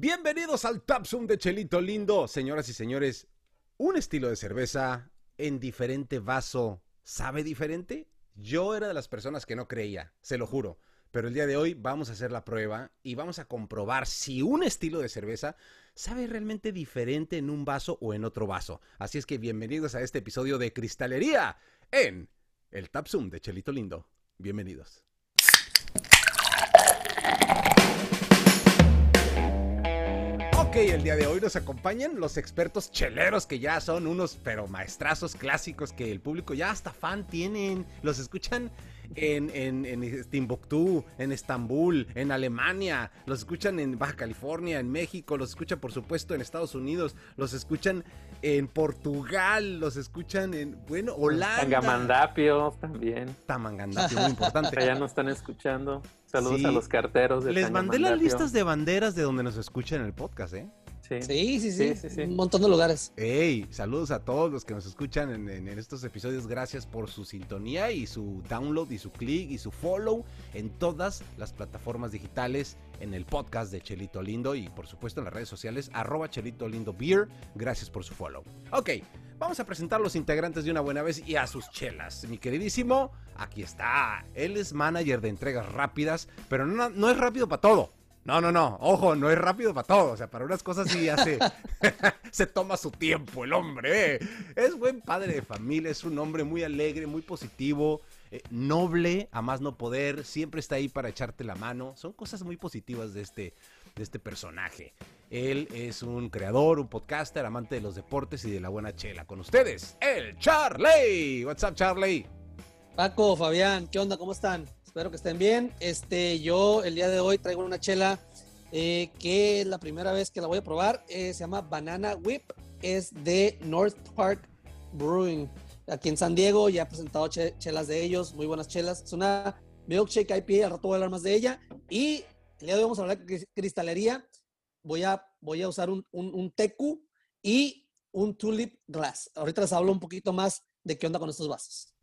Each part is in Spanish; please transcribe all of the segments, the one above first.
Bienvenidos al Tapsum de Chelito Lindo, señoras y señores. Un estilo de cerveza en diferente vaso. ¿Sabe diferente? Yo era de las personas que no creía, se lo juro. Pero el día de hoy vamos a hacer la prueba y vamos a comprobar si un estilo de cerveza sabe realmente diferente en un vaso o en otro vaso. Así es que bienvenidos a este episodio de Cristalería en el Tapsum de Chelito Lindo. Bienvenidos. Ok, el día de hoy nos acompañan los expertos cheleros que ya son unos pero maestrazos clásicos que el público ya hasta fan tienen. Los escuchan en, en, en Timbuktu, en Estambul, en Alemania, los escuchan en Baja California, en México, los escuchan por supuesto en Estados Unidos, los escuchan en Portugal, los escuchan en, bueno, Holanda. Tangamandapio también. Tamangandapio, muy importante. Ya nos están escuchando. Saludos a los carteros de Les mandé las listas de banderas de donde nos escuchan en el podcast, ¿eh? Sí. Sí, sí, sí, Un montón de lugares. Hey, saludos a todos los que nos escuchan en, en, estos episodios. Gracias por su sintonía y su download y su click y su follow en todas las plataformas digitales, en el podcast de Chelito Lindo y por supuesto en las redes sociales, arroba Chelito Lindo Beer. Gracias por su follow. Ok, vamos a presentar los integrantes de una buena vez y a sus chelas. Mi queridísimo, aquí está. Él es manager de entregas rápidas, pero no, no es rápido para todo. No, no, no. Ojo, no es rápido para todo. O sea, para unas cosas sí hace. se toma su tiempo el hombre. ¿eh? Es buen padre de familia, es un hombre muy alegre, muy positivo, eh, noble, a más no poder. Siempre está ahí para echarte la mano. Son cosas muy positivas de este, de este personaje. Él es un creador, un podcaster, amante de los deportes y de la buena chela. Con ustedes, el Charlie. What's up, Charlie? Paco, Fabián, ¿qué onda? ¿Cómo están? Espero que estén bien. Este, yo el día de hoy traigo una chela eh, que es la primera vez que la voy a probar. Eh, se llama Banana Whip. Es de North Park Brewing. Aquí en San Diego ya he presentado chelas de ellos, muy buenas chelas. Es una milkshake IPA, al rato voy a hablar más de ella. Y el día de hoy vamos a hablar de cristalería. Voy a, voy a usar un, un, un tecu y un tulip glass. Ahorita les hablo un poquito más de qué onda con estos vasos.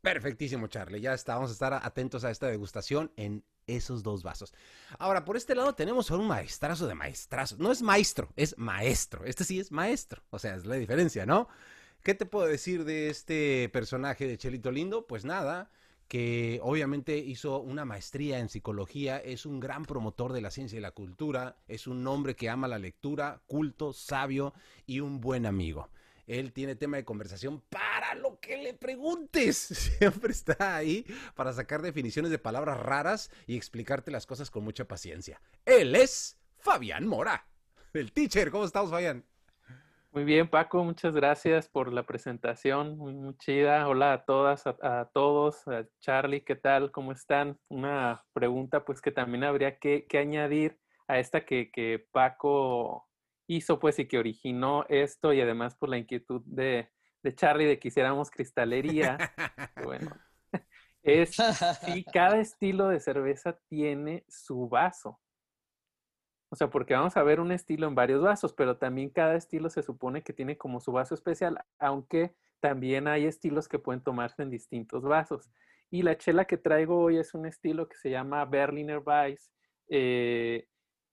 Perfectísimo, Charlie. Ya está. Vamos a estar atentos a esta degustación en esos dos vasos. Ahora, por este lado tenemos a un maestrazo de maestrazos. No es maestro, es maestro. Este sí es maestro. O sea, es la diferencia, ¿no? ¿Qué te puedo decir de este personaje de Chelito Lindo? Pues nada, que obviamente hizo una maestría en psicología, es un gran promotor de la ciencia y la cultura, es un hombre que ama la lectura, culto, sabio y un buen amigo. Él tiene tema de conversación para lo que le preguntes. Siempre está ahí para sacar definiciones de palabras raras y explicarte las cosas con mucha paciencia. Él es Fabián Mora, el teacher. ¿Cómo estamos, Fabián? Muy bien, Paco, muchas gracias por la presentación, muy, chida. Hola a todas, a, todos, a Charlie, ¿qué tal? ¿Cómo están? Una pregunta pues que también habría que, añadir a esta que, que Paco hizo pues y que originó esto y además por la inquietud de, de Charlie de que hiciéramos cristalería, bueno, es si cada estilo de cerveza tiene su vaso. O sea, porque vamos a ver un estilo en varios vasos, pero también cada estilo se supone que tiene como su vaso especial, aunque también hay estilos que pueden tomarse en distintos vasos. Y la chela que traigo hoy es un estilo que se llama Berliner Weiss. Eh,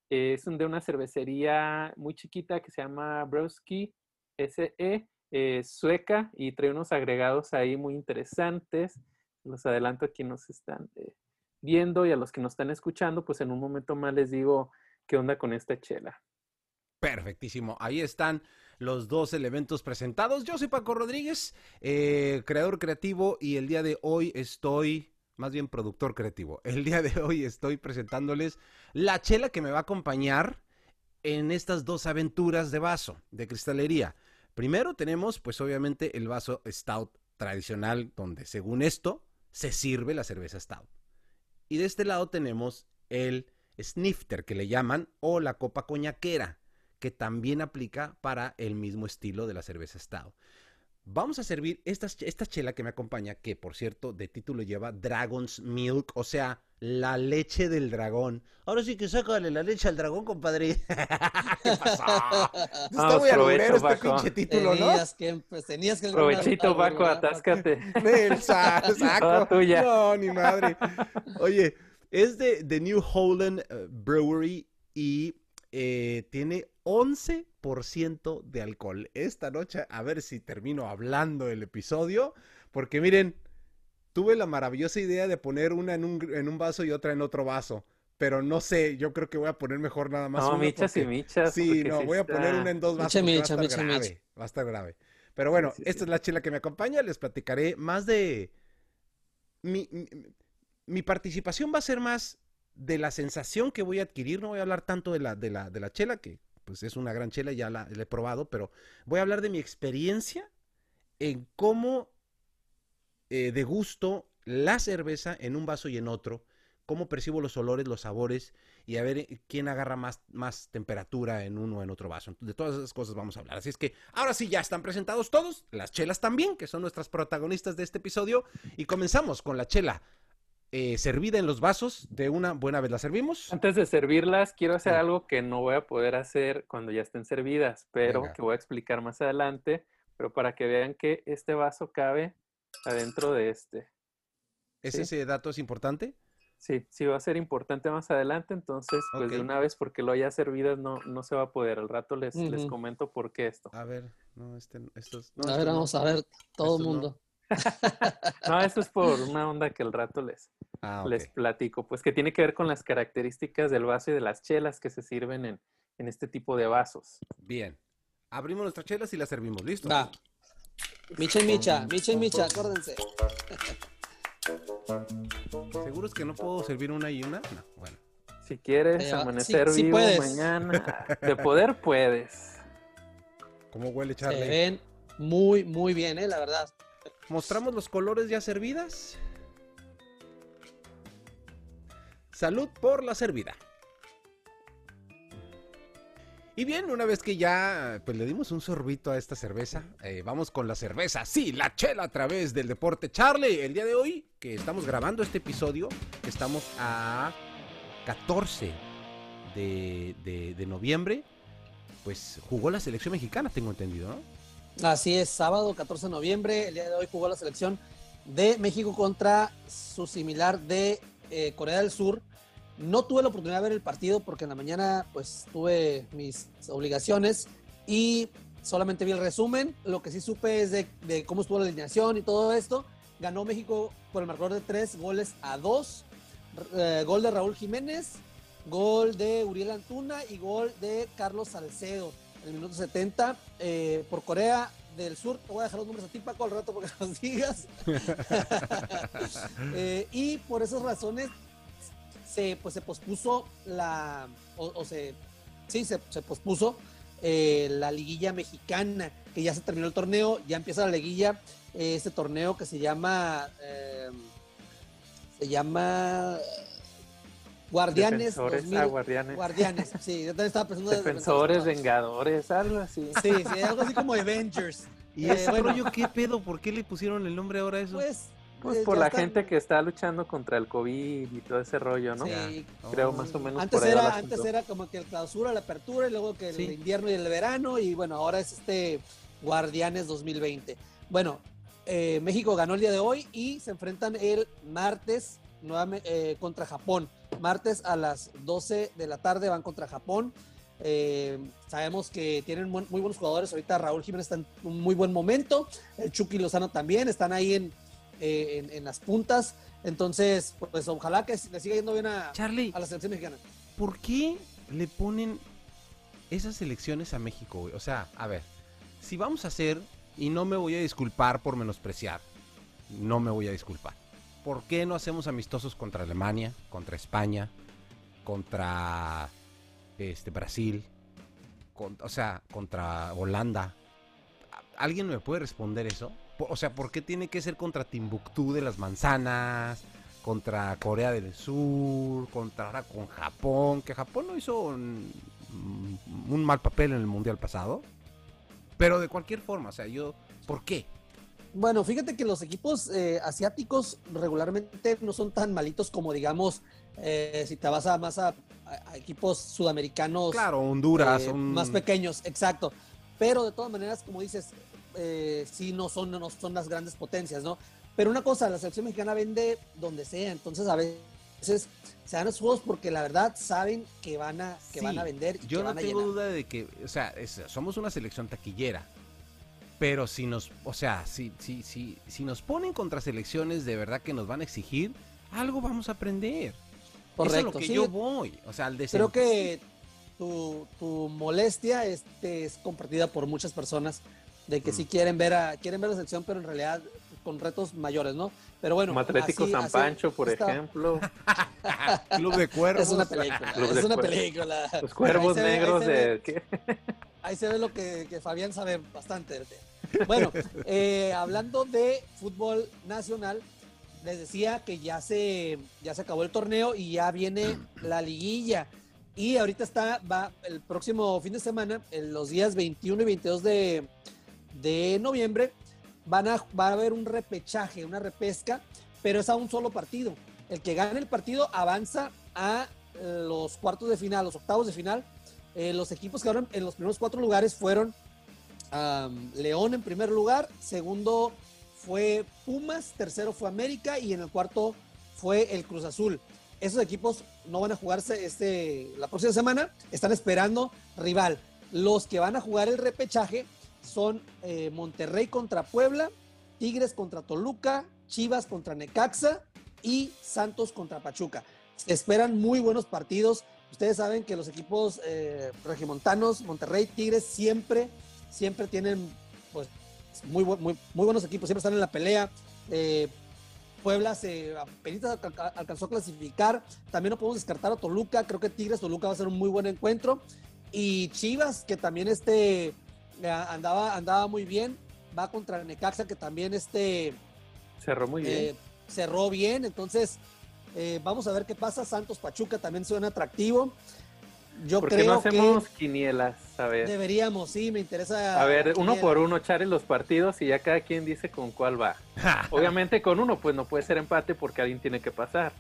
es de una cervecería muy chiquita que se llama Broski SE, eh, sueca, y trae unos agregados ahí muy interesantes. Los adelanto a quienes nos están eh, viendo y a los que nos están escuchando, pues en un momento más les digo qué onda con esta chela. Perfectísimo. Ahí están los dos elementos presentados. Yo soy Paco Rodríguez, eh, creador creativo, y el día de hoy estoy más bien productor creativo. El día de hoy estoy presentándoles la chela que me va a acompañar en estas dos aventuras de vaso, de cristalería. Primero tenemos, pues obviamente, el vaso stout tradicional, donde según esto se sirve la cerveza stout. Y de este lado tenemos el snifter, que le llaman, o la copa coñaquera, que también aplica para el mismo estilo de la cerveza stout. Vamos a servir esta, esta chela que me acompaña, que por cierto de título lleva Dragon's Milk, o sea, la leche del dragón. Ahora sí que sácale la leche al dragón, compadre. ¿Qué pasó? Está muy alburero este pinche título, ¿no? Tenías que, pues, tenías que Provechito, Paco, atáscate. Saco. tuya. No, ni madre. Oye, es de The New Holland eh, Brewery y eh, tiene 11% de alcohol. Esta noche, a ver si termino hablando el episodio, porque miren, tuve la maravillosa idea de poner una en un, en un vaso y otra en otro vaso. Pero no sé, yo creo que voy a poner mejor nada más. No, una michas porque- y michas. Sí, no, sí voy a poner una en dos vasos. Micha, va a estar micha, grave. Va a estar grave. Pero bueno, Sí, sí, esta sí. es la chela que me acompaña. Les platicaré más de. Mi, mi, mi participación va a ser más de la sensación que voy a adquirir. No voy a hablar tanto de la, de la, de la chela, que pues es una gran chela, ya la, he probado, pero voy a hablar de mi experiencia en cómo eh, degusto la cerveza en un vaso y en otro, cómo percibo los olores, los sabores y a ver eh, quién agarra más, más temperatura en uno o en otro vaso. De todas esas cosas vamos a hablar. Así es que ahora sí ya están presentados todos, las chelas también, que son nuestras protagonistas de este episodio, y comenzamos con la chela eh, servida en los vasos de una buena vez la servimos. Antes de servirlas, quiero hacer Sí. algo que no voy a poder hacer cuando ya estén servidas, pero Venga. que voy a explicar más adelante, pero para que vean que este vaso cabe adentro de este. ¿Es sí. ese dato es importante? Sí, sí va a ser importante más adelante, entonces, pues de una vez, porque lo haya servidas, no, no se va a poder. Al rato les, les comento por qué esto. A ver, no, este, estos, no, a ver, no. vamos a ver, todo el no. mundo. No, esto es por una onda que al rato les, Ah, les platico, pues que tiene que ver con las características del vaso y de las chelas que se sirven en, en este tipo de vasos. Bien. Abrimos nuestras chelas y las servimos. ¿Listo? Va. Micha y micha, micha y micha, acuérdense. ¿Seguros que no puedo servir una y una? No, bueno. Si quieres amanecer sí- sí vivo puedes. mañana, de poder puedes. ¿Cómo huele, Se Charlie? ven muy, muy bien, eh, la verdad. ¿Mostramos los colores ya servidas? Salud por la servida. Y bien, una vez que ya pues le dimos un sorbito a esta cerveza, eh, vamos con la cerveza, sí, la chela a través del deporte. Charlie, el día de hoy que estamos grabando este episodio, estamos a 14 de, de- de noviembre, pues jugó la selección mexicana, tengo entendido, ¿no? Así es, sábado 14 de noviembre, el día de hoy jugó la selección de México contra su similar de eh, Corea del Sur. No tuve la oportunidad de ver el partido porque en la mañana pues tuve mis obligaciones y solamente vi el resumen. Lo que sí supe es de, de cómo estuvo la alineación y todo esto. Ganó México por el marcador de tres goles a dos. Eh, gol de Raúl Jiménez, gol de Uriel Antuna y gol de Carlos Salcedo en el minuto 70 eh, por Corea del Sur. Te voy a dejar los números a ti, Paco, al rato porque los digas. Eh, y por esas razones se, pues, se pospuso la, o, o se, sí, se, se pospuso eh, la liguilla mexicana, que ya se terminó el torneo, ya empieza la liguilla, eh, este torneo que se llama, se llama Guardianes Defensores, 2000, ah, guardianes. Guardianes, sí, yo también estaba pensando de Defensores, defensores. vengadores, algo así. Sí, sí, algo así como Avengers. ¿Y Eh, ese bueno. rollo qué pedo? ¿Por qué le pusieron el nombre ahora a eso? Pues, Pues eh, por la están- gente que está luchando contra el COVID y todo ese rollo, ¿no? Sí, Creo Oh. más o menos Antes por era, asunto. antes era como que el clausura, la apertura, y luego que el Sí. invierno y el verano, y bueno, ahora es este Guardianes 2020. Bueno, eh, México ganó el día de hoy y se enfrentan el martes nuevamente eh, contra Japón. Martes a las 12 de la tarde van contra Japón. Eh, sabemos que tienen muy buenos jugadores. Ahorita Raúl Jiménez está en un muy buen momento. El Chucky Lozano también. Están ahí en, eh, en, en las puntas. Entonces, pues ojalá que le siga yendo bien a, Charlie, a la selección mexicana. ¿por qué le ponen esas elecciones a México, güey? O sea, a ver, si vamos a hacer, y no me voy a disculpar por menospreciar, no me voy a disculpar. ¿Por qué no hacemos amistosos contra Alemania, contra España, contra este Brasil, o sea, contra Holanda? ¿Alguien me puede responder eso? O sea, ¿por qué tiene que ser contra Timbuktu de las manzanas? Contra Corea del Sur, contra ahora con Japón, que Japón no hizo un, un mal papel en el Mundial pasado. Pero de cualquier forma, o sea, yo, ¿por qué? Bueno, fíjate que los equipos eh, asiáticos regularmente no son tan malitos como, digamos, eh, si te vas a más a, equipos sudamericanos Claro, Honduras, eh, más pequeños, exacto. Pero de todas maneras, como dices, eh, sí no son, no son las grandes potencias, ¿no? Pero una cosa, la selección mexicana vende donde sea, entonces a veces se dan los juegos porque la verdad saben que van a, que van a vender. Y Yo que no van tengo duda de que, o sea, es- somos una selección taquillera. Pero si nos, o sea, si, si, si, si nos ponen contra selecciones de verdad que nos van a exigir, algo vamos a aprender. Eso es Correcto. lo que sí, yo voy. O sea, al creo que tu, tu molestia este, es compartida por muchas personas de que Mm. sí quieren ver a quieren ver la selección, pero en realidad con retos mayores, ¿no? Pero bueno, Como Atlético así- San así Pancho, por está. ejemplo. Club de Cuervos. Es una película, Club es una Cuervos. película. Los cuervos negros ve. de... ¿qué? Ahí se ve lo que, que Fabián sabe bastante. Bueno, eh, hablando de fútbol nacional, les decía que ya se, ya se acabó el torneo y ya viene la liguilla. Y ahorita está, va el próximo fin de semana, en los días 21 y 22 de, de noviembre, van a, va a haber un repechaje, una repesca, pero es a un solo partido. El que gane el partido avanza a los cuartos de final, los octavos de final. Eh, los equipos que quedaron en los primeros cuatro lugares fueron León en primer lugar, segundo fue Pumas, tercero fue América y en el cuarto fue el Cruz Azul. Esos equipos no van a jugarse este, la próxima semana, están esperando rival. Los que van a jugar el repechaje son eh, Monterrey contra Puebla, Tigres contra Toluca, Chivas contra Necaxa y Santos contra Pachuca. Se esperan muy buenos partidos. Ustedes saben que los equipos eh, regimontanos, Monterrey, Tigres, siempre, siempre tienen pues, muy, muy, muy buenos equipos, siempre están en la pelea. Eh, Puebla se apenas alca- alcanzó a clasificar. También no podemos descartar a Toluca. Creo que Tigres Toluca va a ser un muy buen encuentro. Y Chivas, que también este, eh, andaba, andaba muy bien, va contra Necaxa, que también este, Cerró muy bien. eh, cerró bien. Entonces, eh, vamos a ver qué pasa. Santos Pachuca también suena atractivo. Yo ¿Por qué creo no hacemos que quinielas? A ver. deberíamos, sí, me interesa. A ver, uno quiniela. por uno, echarle los partidos y ya cada quien dice con cuál va. Obviamente con uno, pues no puede ser empate porque alguien tiene que pasar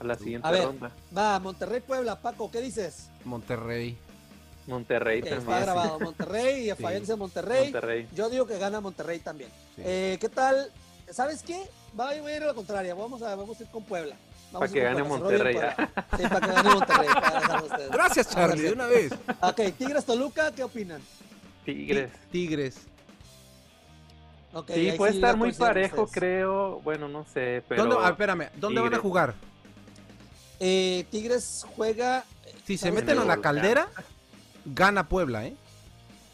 a la siguiente A ver. ronda. Va, Monterrey Puebla, Paco, ¿qué dices? Monterrey. Monterrey Ok, también. está grabado. Monterrey y a Sí. Fabián Monterrey. Monterrey. Yo digo que gana Monterrey también. Sí. Eh, ¿Qué tal? ¿Sabes qué? Va, voy a ir a la contraria. Vamos a, vamos a ir con Puebla. Para que gane Monterrey. Puebla. Sí, para que gane Monterrey. para. Gracias, Charlie, de una vez. Ok, Tigres Toluca, ¿qué opinan? Tigres. Tigres. Ok, Sí, puede sí estar muy parejo, ustedes. creo. Bueno, no sé, pero. ¿Dónde, ah, espérame, ¿dónde van a Tigres. jugar? Eh, Tigres juega. Si se ¿Sabes meten a la caldera, gana Puebla, ¿eh?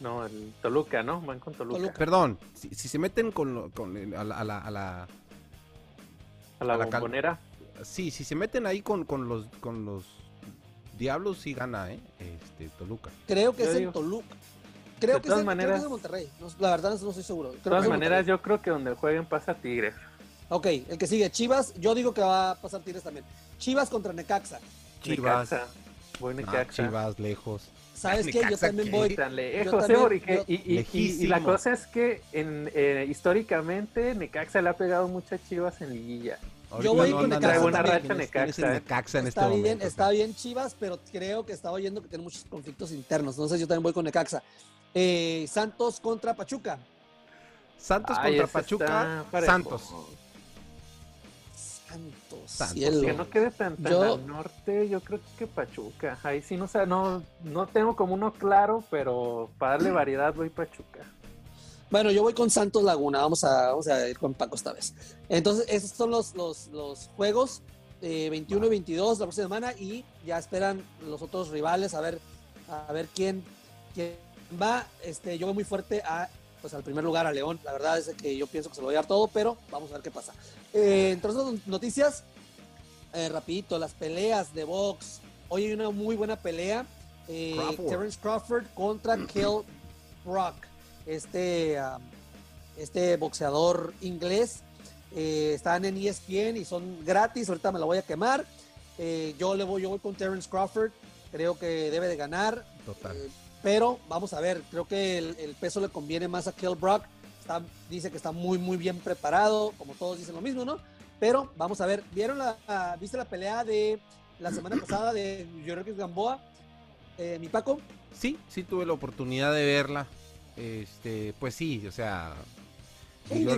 No, el Toluca, ¿no? Van con Toluca. Toluca. Perdón, si, si se meten con, lo- con a, la, a la- a la- A la a la cal- bombonera. Sí, si se meten ahí con, con los con los Diablos, sí gana, ¿eh? Este, Toluca. Creo que Yo es en digo- Toluca. Creo De que, es todas en, creo que maneras- es en Monterrey. No, la verdad no estoy seguro. De todas maneras, yo creo que donde jueguen pasa Tigres. Ok, el que sigue, Chivas. Yo digo que va a pasar Tigres también. Chivas contra Necaxa. Chivas. Necaxa. Voy Ah, Necaxa. Chivas, lejos. ¿Sabes qué? Yo también voy. Tan Yo lejos, también- ¿eh? Porque- yo- y, y- y- y la cosa es que en, eh, históricamente Necaxa le ha pegado muchas chivas en liguilla. Ahorita voy no con Necaxa en- buena racha ¿Quién es- quién es el Necaxa, ¿eh? Necaxa en Está este bien, momento? está bien Chivas, pero creo que estaba oyendo que tiene muchos conflictos internos. Entonces yo también voy con Necaxa. Eh, Santos contra Pachuca. Santos Ay, contra Pachuca. Santos. Santos, Santos. cielo. Que no quede tan, tan Yo- al norte, yo creo que Pachuca. Ahí sí, no, sé, no, no tengo como uno claro, pero para darle variedad voy Pachuca. Bueno, yo voy con Santos Laguna. Vamos a, vamos a ir con Paco esta vez. Entonces, esos son los, los, los juegos eh, 21 y 22 la próxima semana y ya esperan los otros rivales a ver, a ver quién, quién va. Este, yo voy muy fuerte a, pues, al primer lugar, a León. La verdad es que yo pienso que se lo voy a dar todo, pero vamos a ver qué pasa. Eh, entonces, noticias, eh, rapidito, las peleas de box. Hoy hay una muy buena pelea. Eh, Crawford. Terence Crawford contra Kell Brock este, um, este boxeador inglés. Eh, están en ESPN y son gratis. Ahorita me la voy a quemar. Eh, yo le voy, yo voy con Terence Crawford. Creo que debe de ganar. Total. Eh, pero vamos a ver, creo que el, el peso le conviene más a Kell Brock. Está- dice que está muy, muy bien preparado, como todos dicen lo mismo, ¿no? Pero vamos a ver, ¿vieron la, viste la pelea de la semana pasada de Jorge Gamboa? Mi Paco, Sí, sí tuve la oportunidad de verla. Este, pues sí, o sea.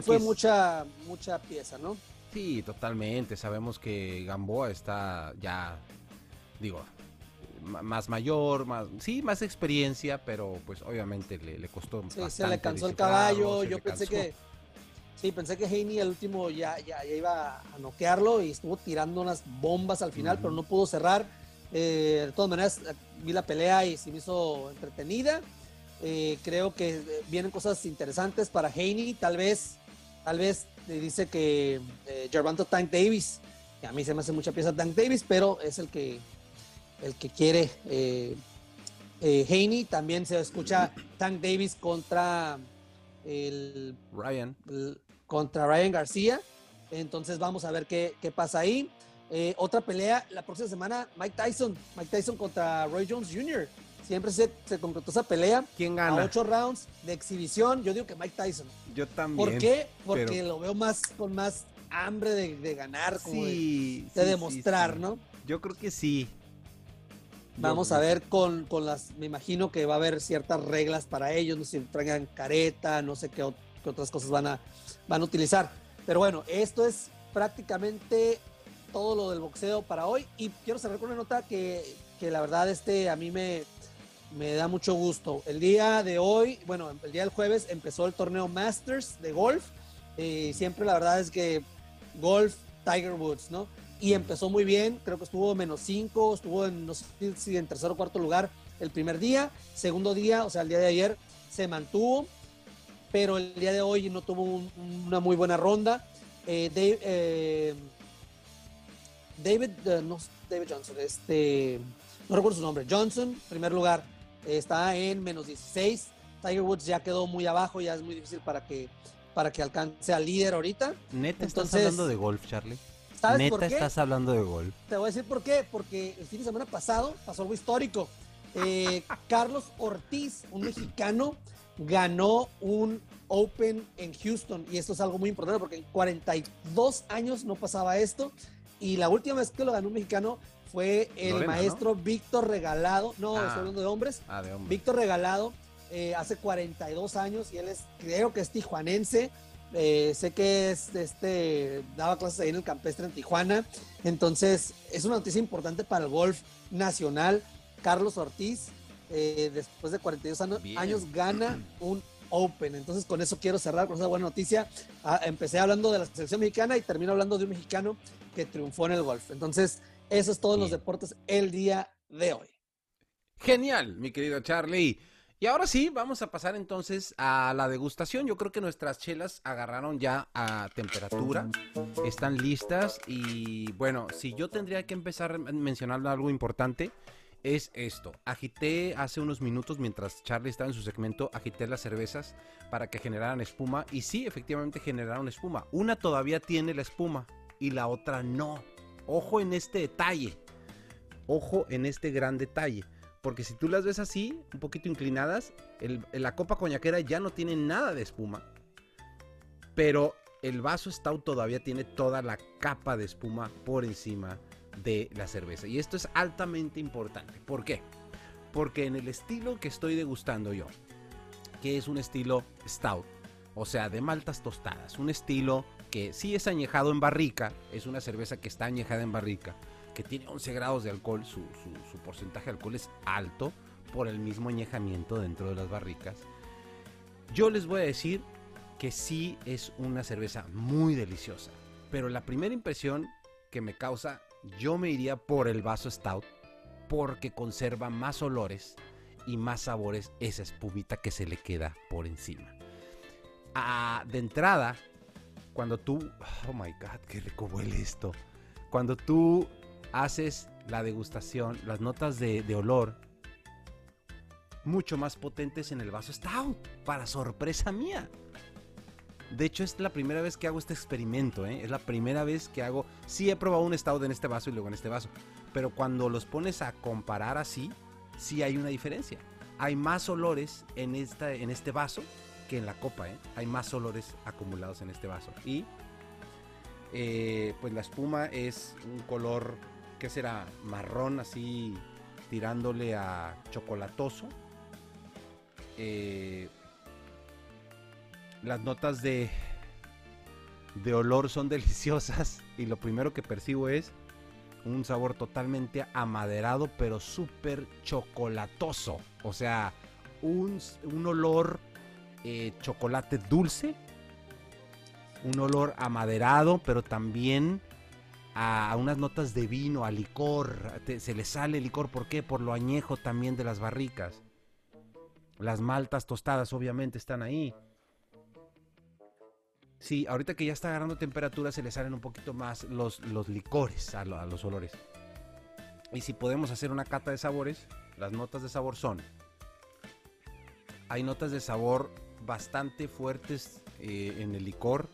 Fue mucha, mucha pieza, ¿no? Sí, totalmente. Sabemos que Gamboa está ya, digo, más mayor, más, sí, más experiencia, pero pues obviamente le, costó. Sí, se le cansó el caballo. Yo pensé que, sí, pensé que Heine el último ya, ya, iba a noquearlo y estuvo tirando unas bombas al final, pero no pudo cerrar. Eh, de todas maneras, vi la pelea y se me hizo entretenida. Eh, creo que vienen cosas interesantes para Haney. Tal vez, tal vez dice que eh, Tank Davis, que a mí se me hace mucha pieza Tank Davis, pero es el que, el que quiere eh, eh Haney. También se escucha Tank Davis contra el Ryan. contra Ryan García. Entonces vamos a ver qué, qué pasa ahí. Eh, otra pelea la próxima semana, Mike Tyson. Mike Tyson contra Roy Jones Jr. Siempre se, se concretó esa pelea. ¿Quién gana? A ocho rounds de exhibición. Yo digo que Mike Tyson. Yo también. ¿Por qué? Porque lo veo más con más hambre de, ganar, como de, demostrar, ¿no? Yo creo que sí. Vamos a ver con, con, las, me imagino que va a haber ciertas reglas para ellos, no sé si traigan careta, no sé qué, otras cosas van a, van a utilizar. Pero bueno, esto es prácticamente todo lo del boxeo para hoy y quiero cerrar con una nota que, que la verdad este a mí me, me da mucho gusto. El día de hoy, bueno, el día del jueves empezó el torneo Masters de golf. y siempre la verdad es que golf, Tiger Woods, ¿no? Y empezó muy bien, creo que estuvo menos 5, estuvo en, no sé si en tercer o cuarto lugar el primer día. Segundo día, o sea, el día de ayer, se mantuvo, pero el día de hoy no tuvo una muy buena ronda. Eh, eh, David, eh, no, David Johnson, este, no recuerdo su nombre, Johnson, primer lugar, está en menos 16. Tiger Woods ya quedó muy abajo, ya es muy difícil para que, para que alcance al líder ahorita. Neta, estás hablando de golf, Charlie. ¿sabes Neta, por qué? estás hablando de golf. Te voy a decir por qué. Porque el fin de semana pasado pasó algo histórico. Eh, Carlos Ortiz, un mexicano, ganó un Open en Houston. Y esto es algo muy importante porque en 42 años no pasaba esto. Y la última vez que lo ganó un mexicano fue el maestro Víctor Regalado, no, ah. estoy hablando de hombres, ah, de hombres. Víctor Regalado, eh, hace 42 años y él es, creo que es tijuanense, eh, sé que es, este, daba clases ahí en el campestre en Tijuana, entonces es una noticia importante para el golf nacional. Carlos Ortiz, eh, después de 42 años, años, gana un Open. Entonces, con eso quiero cerrar con esa buena noticia. Ah, empecé hablando de la selección mexicana y termino hablando de un mexicano que triunfó en el golf. Entonces, eso es todos los deportes el día de hoy. Genial, mi querido Charlie. Y ahora sí, vamos a pasar entonces a la degustación. Yo creo que nuestras chelas agarraron ya a temperatura, están listas y bueno, si yo tendría que empezar mencionando algo importante, es esto. Agité hace unos minutos mientras Charlie estaba en su segmento, agité las cervezas para que generaran espuma y sí, efectivamente generaron espuma. Una todavía tiene la espuma y la otra no. Ojo en este detalle. Ojo en este gran detalle. Porque si tú las ves así, un poquito inclinadas, la copa coñaquera ya no tiene nada de espuma. Pero el vaso stout todavía tiene toda la capa de espuma por encima de la cerveza. Y esto es altamente importante. ¿Por qué? Porque en el estilo que estoy degustando yo, que es un estilo stout, o sea, de maltas tostadas, un estilo que sí es añejado en barrica, es una cerveza que está añejada en barrica, que tiene 11 grados de alcohol, su, porcentaje de alcohol es alto por el mismo añejamiento dentro de las barricas. Yo les voy a decir que sí es una cerveza muy deliciosa, pero la primera impresión que me causa, yo me iría por el vaso stout, porque conserva más olores y más sabores esa espumita que se le queda por encima. Ah, de entrada, cuando tú, oh my god, qué rico huele esto. Cuando tú haces la degustación, las notas de, olor mucho más potentes en el vaso stout, para sorpresa mía. De hecho, es la primera vez que hago este experimento, ¿eh? es la primera vez que hago. Sí, he probado un stout en este vaso y luego en este vaso, pero cuando los pones a comparar así, sí hay una diferencia. Hay más olores en, esta, en este vaso que en la copa, ¿eh? Hay más olores acumulados en este vaso. Y eh, pues la espuma es un color, que será? Marrón, así tirándole a chocolatoso. Eh, las notas de de olor son deliciosas y lo primero que percibo es un sabor totalmente amaderado pero súper chocolatoso. O sea, un, un olor eh, chocolate dulce, un olor amaderado pero también a, unas notas de vino, a licor. Se le sale licor, ¿por qué? Por lo añejo también de las barricas. Las maltas tostadas obviamente están ahí. Sí, ahorita que ya está agarrando temperatura se le salen un poquito más los, los licores a los olores. Y si podemos hacer una cata de sabores, las notas de sabor son... Hay notas de sabor bastante fuertes eh, en el licor.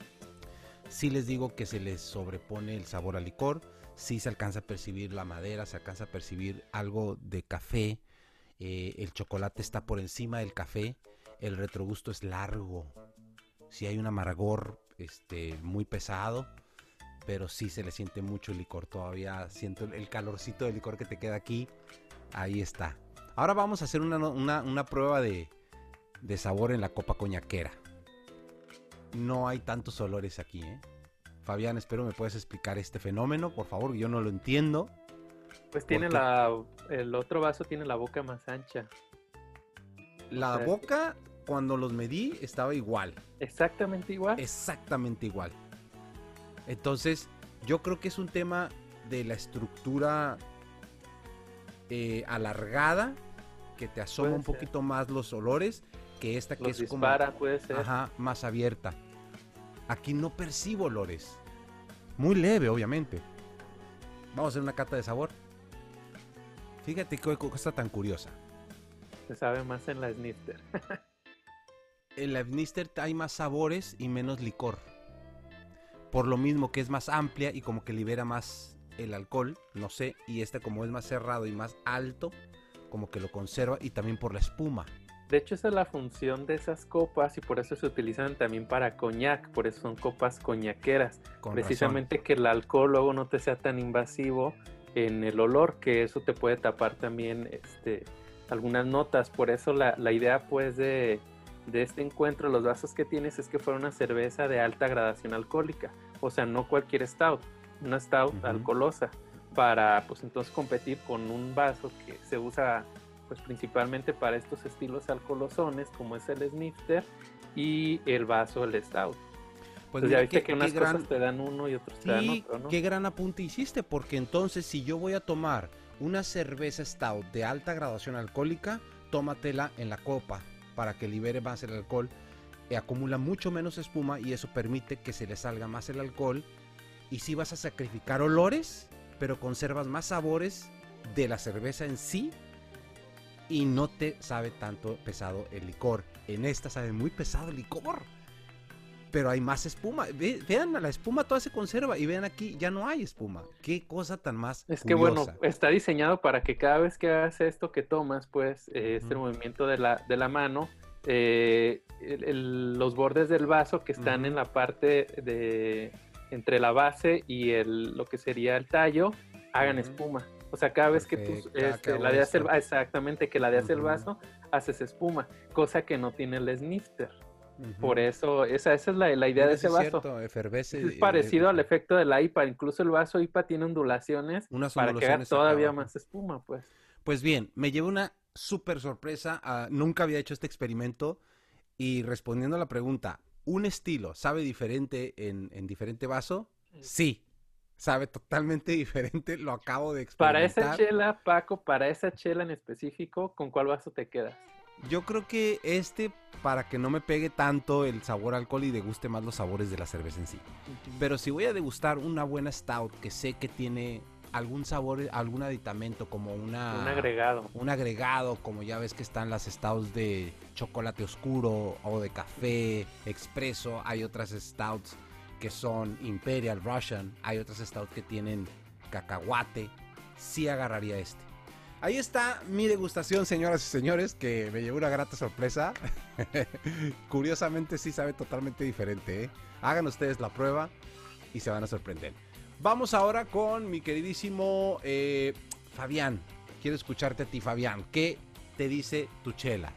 Sí les digo que se les sobrepone el sabor al licor. Sí se alcanza a percibir la madera, se alcanza a percibir algo de café. eh, el chocolate está por encima del café. El retrogusto es largo. Sí hay un amargor este, muy pesado. Pero sí se le siente mucho el licor. Todavía siento el- calorcito del licor que te queda aquí. Ahí está. Ahora vamos a hacer una- una prueba de, de sabor en la copa coñaquera. No hay tantos olores aquí, ¿eh? Fabián, espero me puedas explicar este fenómeno, por favor, yo no lo entiendo. Pues tiene la, el otro vaso tiene la boca más ancha. La sea, boca, cuando los medí, estaba igual, Exactamente igual. exactamente igual. Entonces, yo creo que es un tema de la estructura eh, alargada, que te asoma Puede un ser. poquito más los olores, que esta que Los es como... dispara, puede ser. Ajá, más abierta. Aquí no percibo olores. Muy leve, obviamente. Vamos a hacer una cata de sabor. Fíjate qué cosa tan curiosa. Se sabe más en la snifter. En la Bnister hay más sabores y menos licor. Por lo mismo que es más amplia y como que libera más el alcohol, no sé. Y este como es más cerrado y más alto, como que lo conserva y también por la espuma. De hecho, esa es la función de esas copas y por eso se utilizan también para coñac. Por eso son copas coñaqueras. Con Precisamente que el alcohol luego no te sea tan invasivo en el olor, que eso te puede tapar también este, algunas notas. Por eso la, la idea pues de, de este encuentro, los vasos que tienes, es que fuera una cerveza de alta gradación alcohólica. O sea, no cualquier stout, una stout Ujú. alcoholosa. Para pues entonces competir con un vaso que se usa pues principalmente para estos estilos alcoholosones como es el snifter y el vaso el stout. Pues Entonces ya viste qué- que unas gran- cosas te dan uno y otros te dan Sí, otro, ¿no? qué gran apunte hiciste, porque entonces si yo voy a tomar una cerveza stout de alta graduación alcohólica, tómatela en la copa para que libere más el alcohol, eh, acumula mucho menos espuma y eso permite que se le salga más el alcohol y si vas a sacrificar olores, pero conservas más sabores de la cerveza en sí y no te sabe tanto pesado el licor. En esta sabe muy pesado el licor pero hay más espuma. Ve- vean, la espuma toda se conserva y vean aquí, ya no hay espuma. Qué cosa tan más. Es que bueno, está diseñado para que cada vez que hagas esto que tomas, pues eh, este movimiento de la, de la mano, eh, el- el- los bordes del vaso que están en la parte de entre la base y el, lo que sería el tallo, hagan espuma. O sea, cada vez que tú este, hago ladeas el, esto. exactamente que ladeas el Ujú. vaso, haces espuma, cosa que no tiene el snifter. Por eso, esa, esa es la, la idea de ese es vaso. cierto, Es parecido eh, al efecto de la IPA, incluso el vaso IPA tiene ondulaciones Unas para que haga todavía más espuma, pues. Pues bien, me llevo una súper sorpresa. ah, nunca había hecho este experimento. Y respondiendo a la pregunta, ¿un estilo sabe diferente en, en diferente vaso? Sí, sabe totalmente diferente. Lo acabo de Para experimentar. esa chela, Paco, para esa chela en específico, ¿con cuál vaso te quedas? Yo creo que este, para que no me pegue tanto el sabor alcohol y deguste más los sabores de la cerveza en sí. Pero si voy a degustar una buena stout que sé que tiene algún sabor, algún aditamento como una... Un agregado. un agregado, como ya ves que están las stouts de chocolate oscuro o de café expreso, hay otras stouts que son Imperial Russian, hay otras stouts que tienen cacahuate, sí agarraría este. Ahí está mi degustación, señoras y señores, que me llevó una grata sorpresa. Curiosamente sí sabe totalmente diferente. ¿eh? Hagan ustedes la prueba y se van a sorprender. Vamos ahora con mi queridísimo eh, Fabián. Quiero escucharte a ti, Fabián. ¿Qué te dice tu chela?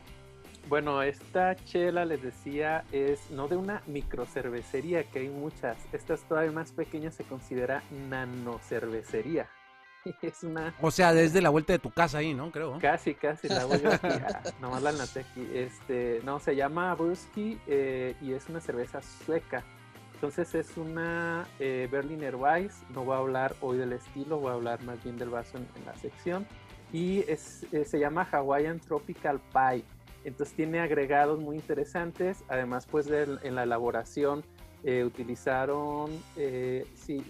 Bueno, esta chela, les decía, es no de una microcervecería, que hay muchas. Esta es todavía más pequeña, se considera nanocervecería. Es una... O sea, desde la vuelta de tu casa ahí, ¿no? Creo. Casi, casi, la voy a aquí. Ah, nomás la noté aquí. Este, no, se llama Brusky eh, y es una cerveza sueca. Entonces es una eh, Berliner Weiss. No voy a hablar hoy del estilo, voy a hablar más bien del vaso en, la sección. Y es, eh, se llama Hawaiian Tropical Pie. Entonces tiene agregados muy interesantes. Además, pues en la elaboración utilizaron sí,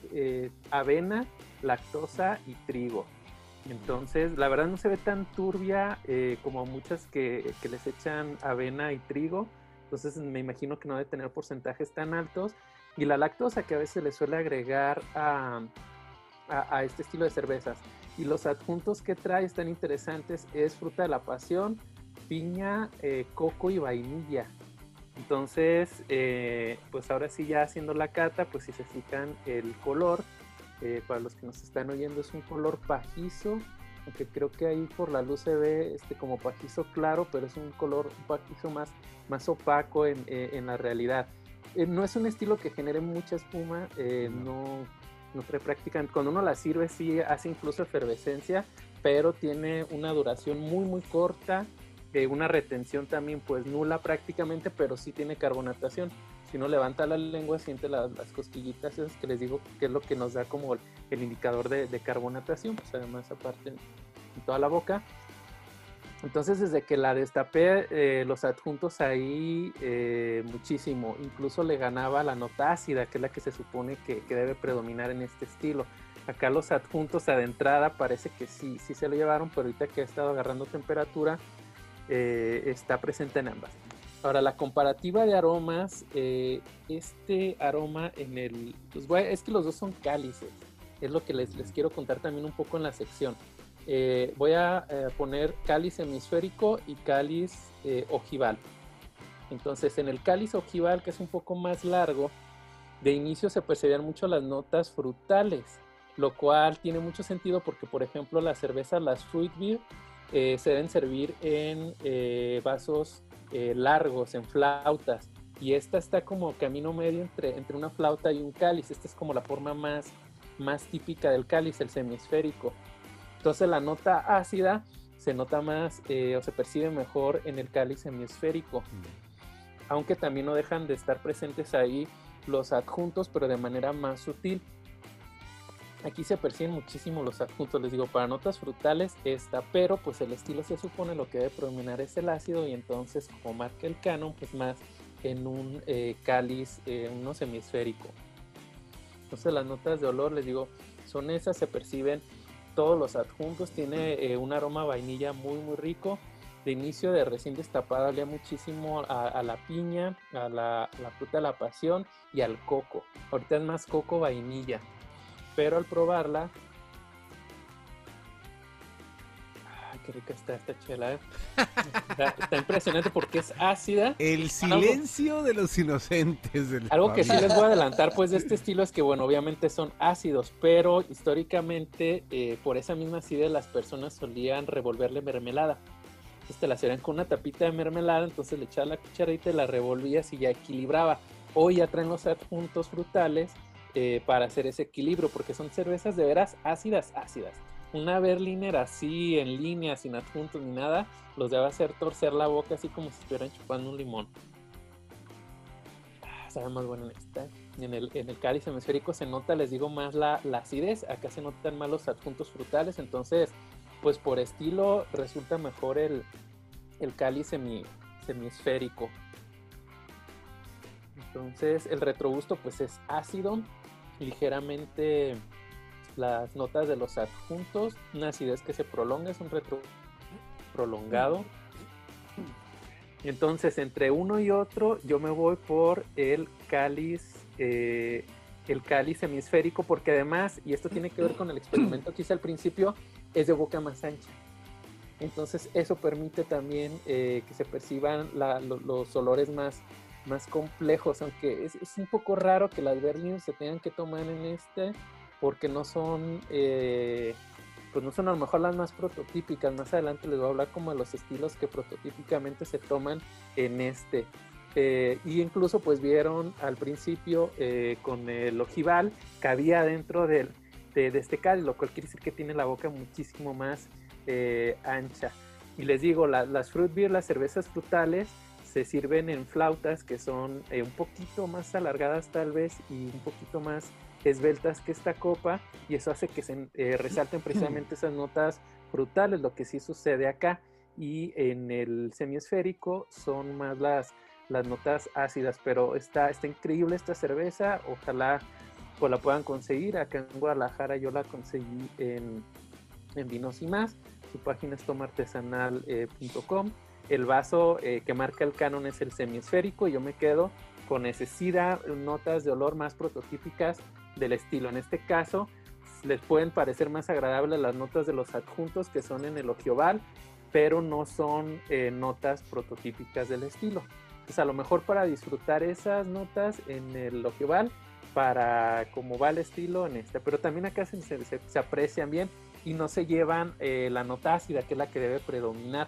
avena lactosa y trigo. Entonces, la verdad no se ve tan turbia eh, como muchas que, les echan avena y trigo. Entonces, me imagino que no debe tener porcentajes tan altos. Y la lactosa que a veces le suele agregar a, a, este estilo de cervezas. Y los adjuntos que trae están interesantes. Es fruta de la pasión, piña, eh, coco y vainilla. Entonces, eh, pues ahora sí ya haciendo la cata, pues si se fijan el color, eh, para los que nos están oyendo es un color pajizo, aunque creo que ahí por la luz se ve este como pajizo claro, pero es un color pajizo más, más opaco en, eh, en la realidad. Eh, no es un estilo que genere mucha espuma, no, no trae práctica. Cuando uno la sirve sí hace incluso efervescencia, pero tiene una duración muy muy corta, una retención también pues nula prácticamente, pero sí tiene carbonatación si uno levanta la lengua, siente las cosquillitas esas que les digo que es lo que nos da como el, indicador de, carbonatación, pues además aparte en, toda la boca. Entonces desde que la destapé, eh, los adjuntos ahí eh, muchísimo, incluso le ganaba la nota ácida, que es la que se supone que, debe predominar en este estilo. Acá los adjuntos de entrada parece que sí, sí se lo llevaron, pero ahorita que ha estado agarrando temperatura, eh, está presente en ambas. Ahora, la comparativa de aromas, eh, este aroma en el... Pues, es que los dos son cálices, es lo que les, les quiero contar también un poco en la sección. Eh, voy a poner cáliz hemisférico y cáliz ojival. Entonces, en el cáliz ojival, que es un poco más largo, de inicio se percibían mucho las notas frutales, lo cual tiene mucho sentido porque, por ejemplo, las cervezas, las fruit beer, se deben servir en vasos eh, largos, en flautas. Y esta está como camino medio entre, entre una flauta y un cáliz. Esta es como la forma más, más típica del cáliz, el semisférico. Entonces la nota ácida se nota más eh, o se percibe mejor en el cáliz hemisférico. Mm. Aunque también no dejan de estar presentes ahí los adjuntos, pero de manera más sutil. Aquí se perciben muchísimo los adjuntos, les digo, para notas frutales esta, pero pues el estilo se supone lo que debe predominar es el ácido y entonces como marca el canon, pues más en un eh, cáliz, eh, uno semisférico. Entonces las notas de olor, les digo, son esas, se perciben todos los adjuntos, tiene eh, un aroma vainilla muy muy rico. De inicio de recién destapada olía muchísimo a, la piña, a la, la fruta de la pasión y al coco. Ahorita es más coco vainilla pero al probarla, ay, qué rica está esta chela, ¿eh? está, impresionante porque es ácida. El silencio de los inocentes. Del algo que sí les voy a adelantar, pues, de este estilo es que, bueno, obviamente son ácidos, pero históricamente, eh, por esa misma acidez, las personas solían revolverle mermelada. Entonces te la hacían con una tapita de mermelada, entonces le echabas la cucharita y la revolvías y ya equilibraba. Hoy ya traen los adjuntos frutales eh, para hacer ese equilibrio, porque son cervezas de veras ácidas, ácidas. Una Berliner así en línea, sin adjuntos ni nada, los debe hacer torcer la boca así como si estuvieran chupando un limón. Ah, sabe más bueno en esta. En el, en el cáliz hemisférico se nota, les digo, más la, la acidez. Acá se notan más los adjuntos frutales. Entonces, pues por estilo resulta mejor el, el cáliz semi, semisférico. Entonces el retrogusto pues es ácido, ligeramente las notas de los adjuntos, una acidez que se prolonga, es un retro prolongado. Entonces, entre uno y otro, yo me voy por el cáliz, eh, el cáliz hemisférico, porque además, y esto tiene que ver con el experimento que hice al principio, es de boca más ancha. Entonces, eso permite también eh, que se perciban los olores más, más complejos, aunque es, un poco raro que las Berliner se tengan que tomar en este, porque no son, eh, pues no son a lo mejor las más prototípicas. Más adelante les voy a hablar como de los estilos que prototípicamente se toman en este. Eh, y incluso pues vieron al principio eh, con el ojival que había dentro del, de, este cáliz, lo cual quiere decir que tiene la boca muchísimo más eh, ancha. Y les digo, las fruit beer, las cervezas frutales, se sirven en flautas que son un poquito más alargadas tal vez y un poquito más esbeltas que esta copa y eso hace que se resalten precisamente esas notas frutales, lo que sí sucede acá. Y en el semiesférico son más las las notas ácidas, pero está, está increíble esta cerveza, ojalá pues la puedan conseguir, acá en Guadalajara yo la conseguí en, en Vinos y Más, su página es tomartesanal.com, eh, el vaso eh, que marca el canon es el semiesférico y yo me quedo con necesidad notas de olor más prototípicas del estilo, en este caso les pueden parecer más agradables las notas de los adjuntos que son en el ojioval, pero no son eh, notas prototípicas del estilo. A lo mejor para disfrutar esas notas en el ojival, para como va el estilo en este, pero también acá se, se, aprecian bien y no se llevan eh, la nota ácida, que es la que debe predominar.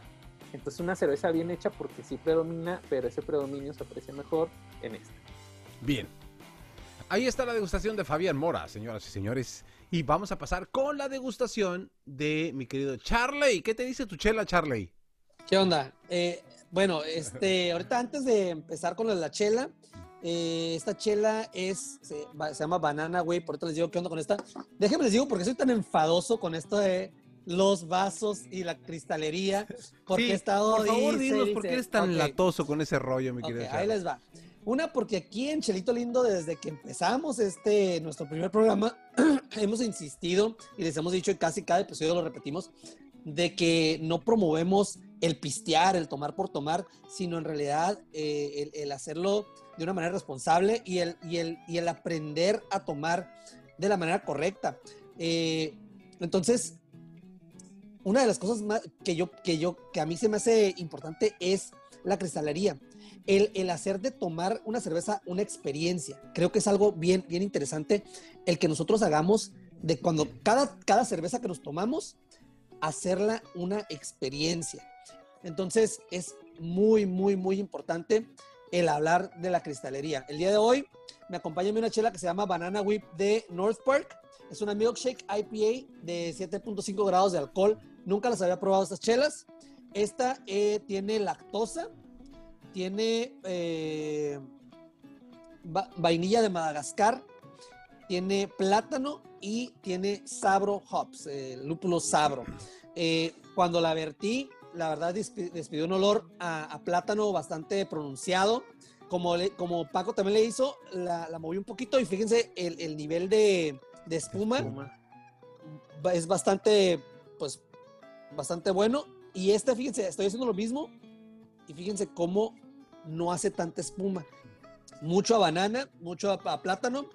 Entonces una cerveza bien hecha porque sí predomina, pero ese predominio se aprecia mejor en esta. Bien. Ahí está la degustación de Fabián Mora, señoras y señores. Y vamos a pasar con la degustación de mi querido Charley. ¿Qué te dice tu chela, Charley? ¿Qué onda? Eh, bueno, este, ahorita antes de empezar con la chela, eh, esta chela es, se, llama Banana güey. por eso les digo qué onda con esta. Déjenme les digo porque soy tan enfadoso con esto de los vasos y la cristalería. Porque he estado. Por favor, dinos por qué eres tan latoso con ese rollo, mi querido. ahí les va. Una, porque aquí en Chelito Lindo, desde que empezamos este, nuestro primer programa, hemos insistido y les hemos dicho, y casi cada episodio lo repetimos, de que no promovemos el pistear, el tomar por tomar, sino en realidad eh, el, hacerlo de una manera responsable y el, y el, y el aprender a tomar de la manera correcta. Eh, entonces, una de las cosas más que yo, que yo, que a mí se me hace importante es la cristalería. El, el, hacer de tomar una cerveza una experiencia. Creo que es algo bien, bien interesante el que nosotros hagamos de cuando cada, cada cerveza que nos tomamos hacerla una experiencia. Entonces es muy, muy, muy importante el hablar de la cristalería. El día de hoy me acompaña una chela que se llama Banana Whip de North Park. Es una milkshake IPA de 7.5 grados de alcohol. Nunca las había probado estas chelas. Esta eh, tiene lactosa, tiene eh, vainilla de Madagascar, tiene plátano y tiene sabro hops, eh, lúpulo sabro. Eh, cuando la vertí, la verdad despidió un olor a, plátano bastante pronunciado. Como, como Paco también le hizo, la, moví un poquito y fíjense el, nivel de, espuma, es bastante, pues, bastante bueno. Y este, fíjense, estoy haciendo lo mismo y fíjense cómo no hace tanta espuma. Mucho a banana, mucho a, plátano.